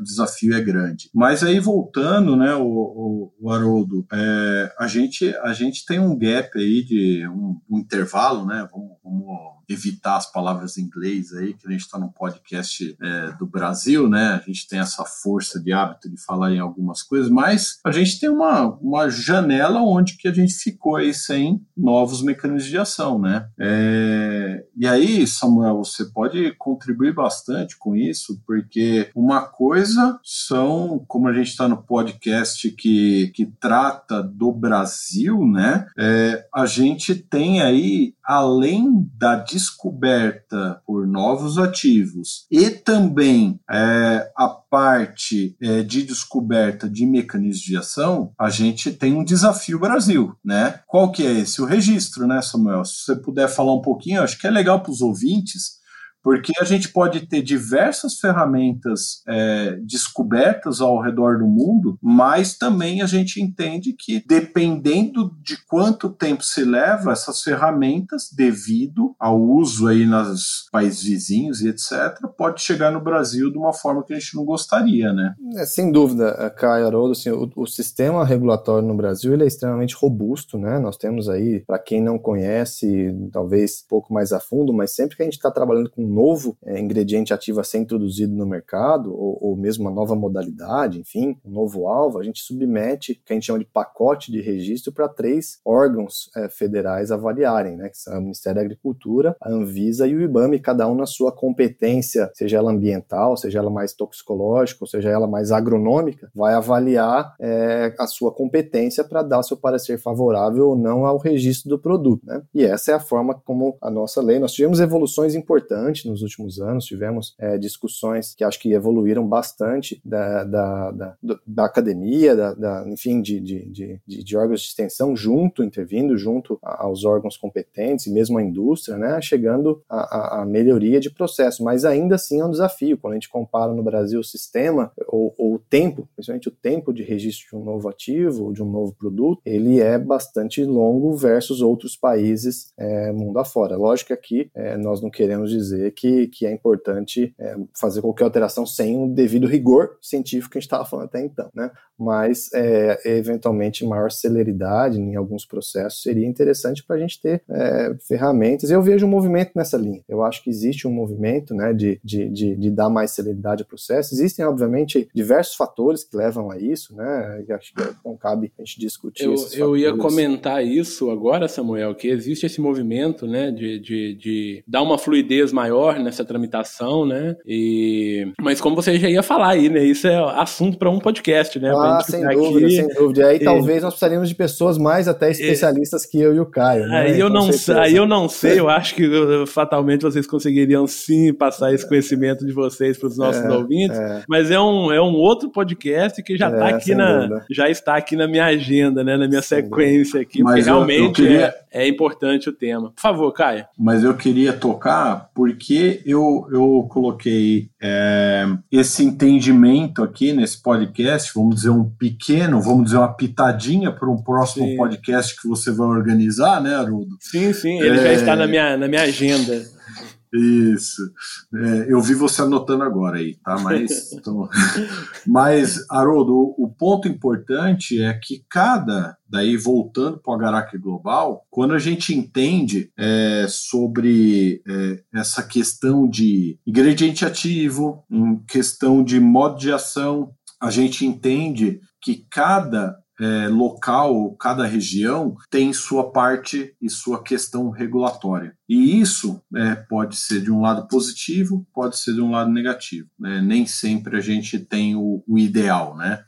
C: desafio é grande. Mas aí voltando falando, né, o, o, o Haroldo, é, a, gente, a gente tem um gap aí de um, um intervalo, né, vamos, vamos evitar as palavras em inglês aí, que a gente está num podcast é, do Brasil, né? A gente tem essa força de hábito de falar em algumas coisas, mas a gente tem uma, uma janela onde que a gente ficou aí sem novos mecanismos de ação, né? É, e aí, Samuel, você pode contribuir bastante com isso, porque uma coisa são, como a gente está no podcast que, que trata do Brasil, né? É, a gente tem aí, além da descoberta por novos ativos e também é, a parte é, de descoberta de mecanismos de ação, a gente tem um desafio Brasil, né? Qual que é esse? O registro, né, Samuel? Se você puder falar um pouquinho, acho que é legal para os ouvintes porque a gente pode ter diversas ferramentas é, descobertas ao redor do mundo, mas também a gente entende que, dependendo de quanto tempo se leva, essas ferramentas, devido ao uso aí nos países vizinhos e etc., pode chegar no Brasil de uma forma que a gente não gostaria, né?
D: É, sem dúvida, Caio Haroldo, assim, o, o, sistema regulatório no Brasil ele é extremamente robusto, né? Nós temos aí, para quem não conhece, talvez um pouco mais a fundo, mas sempre que a gente está trabalhando com novo é, ingrediente ativo a ser introduzido no mercado, ou, ou, mesmo uma nova modalidade, enfim, um novo alvo, a gente submete o que a gente chama de pacote de registro para três órgãos é, federais avaliarem, né, que são o Ministério da Agricultura, a Anvisa e o IBAME, cada um na sua competência, seja ela ambiental, seja ela mais toxicológica, seja ela mais agronômica, vai avaliar é, a sua competência para dar seu parecer favorável ou não ao registro do produto. Né? E essa é a forma como a nossa lei, nós tivemos evoluções importantes nos últimos anos, tivemos é, discussões que acho que evoluíram bastante da, da, da, da academia, da, da, enfim, de, de, de, de, órgãos de extensão junto, intervindo junto aos órgãos competentes e mesmo a indústria, né, chegando à melhoria de processo, mas ainda assim é um desafio, quando a gente compara no Brasil o sistema ou, ou o tempo, principalmente o tempo de registro de um novo ativo ou de um novo produto, ele é bastante longo versus outros países é, mundo afora. Lógico que aqui é, nós não queremos dizer que, que é importante é, fazer qualquer alteração sem o devido rigor científico que a gente estava falando até então, né? Mas, é, eventualmente, maior celeridade em alguns processos seria interessante para a gente ter é, ferramentas. Eu vejo um movimento nessa linha. Eu acho que existe um movimento né, de, de, de, de dar mais celeridade ao processo. Existem, obviamente, diversos fatores que levam a isso, né? E acho que não cabe a gente discutir
B: eu, Eu ia comentar isso agora, Samuel, que existe esse movimento né, de, de, de dar uma fluidez maior maior nessa tramitação, né? E... Mas como você já ia falar aí, né? Isso é assunto para um podcast, né?
D: Ah, sem dúvida, aqui. sem dúvida. Aí e... talvez nós precisaríamos de pessoas mais até especialistas e... que eu e o Caio. Né?
B: Aí, eu não, aí eu não sei, eu acho que fatalmente vocês conseguiriam sim passar esse conhecimento de vocês para os nossos é, ouvintes, é. mas é um, é um outro podcast que já, tá é, aqui na, já está aqui na minha agenda, né? Na minha sem sequência aqui, mas porque eu, realmente eu queria... é, é importante o tema. Por favor, Caio.
C: Mas eu queria tocar porque que eu, eu coloquei é, esse entendimento aqui nesse podcast, vamos dizer um pequeno, vamos dizer uma pitadinha para um próximo sim. podcast que você vai organizar, né, Haroldo?
B: Sim, sim, ele é... já está na minha, na minha agenda.
C: Isso. É, eu vi você anotando agora aí, tá? Mas, então... mas Haroldo, o, o ponto importante é que cada, daí voltando para o Agarac Global, quando a gente entende é, sobre é, essa questão de ingrediente ativo, em questão de modo de ação, a gente entende que cada é, local, cada região tem sua parte e sua questão regulatória. E isso é, pode ser de um lado positivo, pode ser de um lado negativo. Né? Nem sempre a gente tem o, o ideal, né?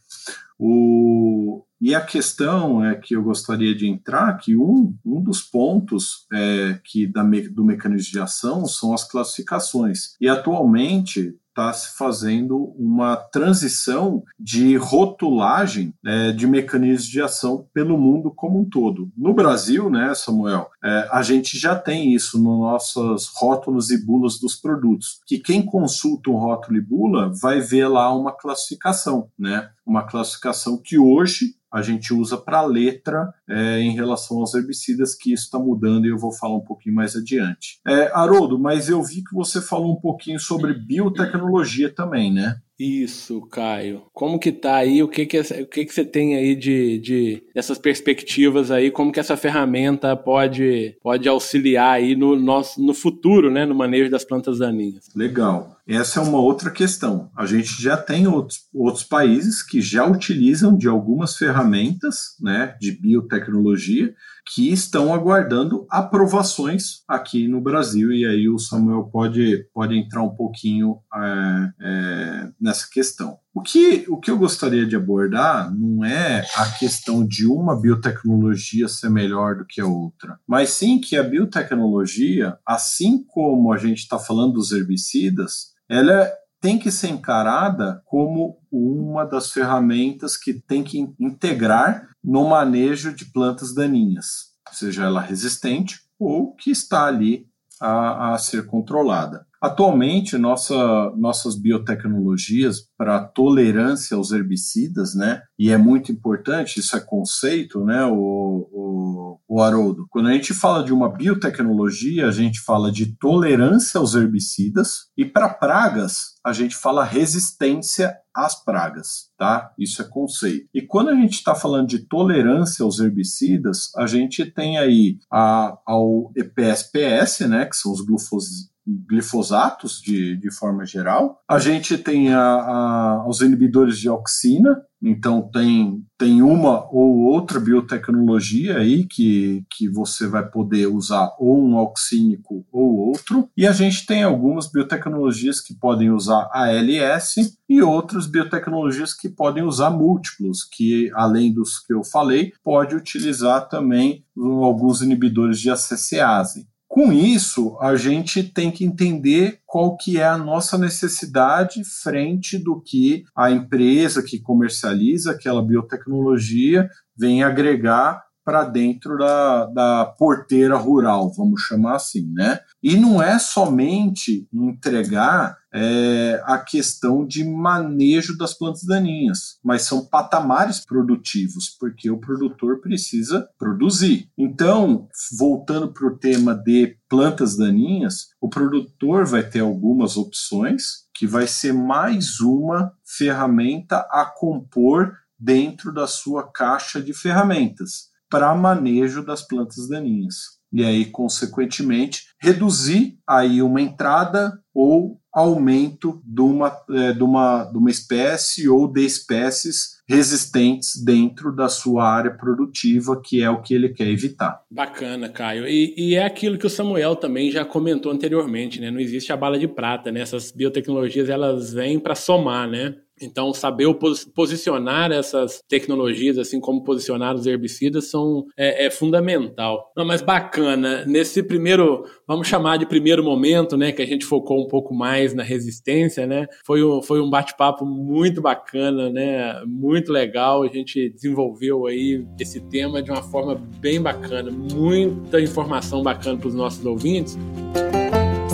C: O, e a questão é que eu gostaria de entrar que um, um dos pontos é, que da, do mecanismo de ação são as classificações. E atualmente está se fazendo uma transição de rotulagem é, de mecanismos de ação pelo mundo como um todo. No Brasil, né, Samuel, é, a gente já tem isso nos nossos rótulos e bulas dos produtos, que quem consulta um rótulo e bula vai ver lá uma classificação, né? Uma classificação que hoje a gente usa para letra é, em relação aos herbicidas, que isso está mudando e eu vou falar um pouquinho mais adiante. É, Haroldo, mas eu vi que você falou um pouquinho sobre biotecnologia também, né?
B: Isso, Caio. Como que tá aí? O que que, o que, que você tem aí de, de dessas perspectivas aí? Como que essa ferramenta pode, pode auxiliar aí no nosso no futuro, né, no manejo das plantas daninhas?
C: Legal. Essa é uma outra questão. A gente já tem outros, outros países que já utilizam de algumas ferramentas né, de biotecnologia que estão aguardando aprovações aqui no Brasil. E aí o Samuel pode, pode entrar um pouquinho é, é, nessa questão. O que, o que eu gostaria de abordar não é a questão de uma biotecnologia ser melhor do que a outra, mas sim que a biotecnologia, assim como a gente está falando dos herbicidas, ela tem que ser encarada como uma das ferramentas que tem que integrar no manejo de plantas daninhas, seja ela resistente ou que está ali a, a ser controlada. Atualmente, nossa, nossas biotecnologias para tolerância aos herbicidas, né? E é muito importante, isso é conceito, né, o, o, o Haroldo? Quando a gente fala de uma biotecnologia, a gente fala de tolerância aos herbicidas, e para pragas, a gente fala resistência às pragas, tá? Isso é conceito. E quando a gente está falando de tolerância aos herbicidas, a gente tem aí a, ao EPSPS, né, que são os glufos, glifosatos de, de forma geral. A gente tem a, a, os inibidores de auxina, então tem, tem uma ou outra biotecnologia aí que, que você vai poder usar ou um auxínico ou outro. E a gente tem algumas biotecnologias que podem usar ALS e outras biotecnologias que podem usar múltiplos, que além dos que eu falei, pode utilizar também alguns inibidores de ACCase. Com isso, a gente tem que entender qual que é a nossa necessidade frente do que a empresa que comercializa aquela biotecnologia vem agregar para dentro da, da porteira rural, vamos chamar assim, né? E não é somente entregar é, a questão de manejo das plantas daninhas, mas são patamares produtivos, porque o produtor precisa produzir. Então, voltando para o tema de plantas daninhas, o produtor vai ter algumas opções, que vai ser mais uma ferramenta a compor dentro da sua caixa de ferramentas para manejo das plantas daninhas. E aí, consequentemente, reduzir aí uma entrada ou aumento de uma, é, de uma, de uma espécie ou de espécies resistentes dentro da sua área produtiva, que é o que ele quer evitar.
B: Bacana, Caio. E, e, é aquilo que o Samuel também já comentou anteriormente, né? Não existe a bala de prata, né? Essas biotecnologias elas vêm para somar, né? Então, saber posicionar essas tecnologias, assim como posicionar os herbicidas, são, é, é, fundamental. Não, mas bacana, nesse primeiro, vamos chamar de primeiro momento, né, que a gente focou um pouco mais na resistência, né, foi um, foi um bate-papo muito bacana, né, muito legal, a gente desenvolveu aí esse tema de uma forma bem bacana, muita informação bacana para os nossos ouvintes.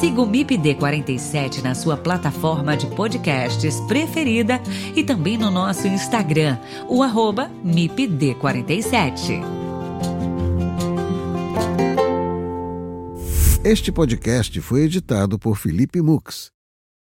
A: Siga o MIPD47 na sua plataforma de podcasts preferida e também no nosso Instagram, o arroba MIPD47.
E: Este podcast foi editado por Felipe Mux.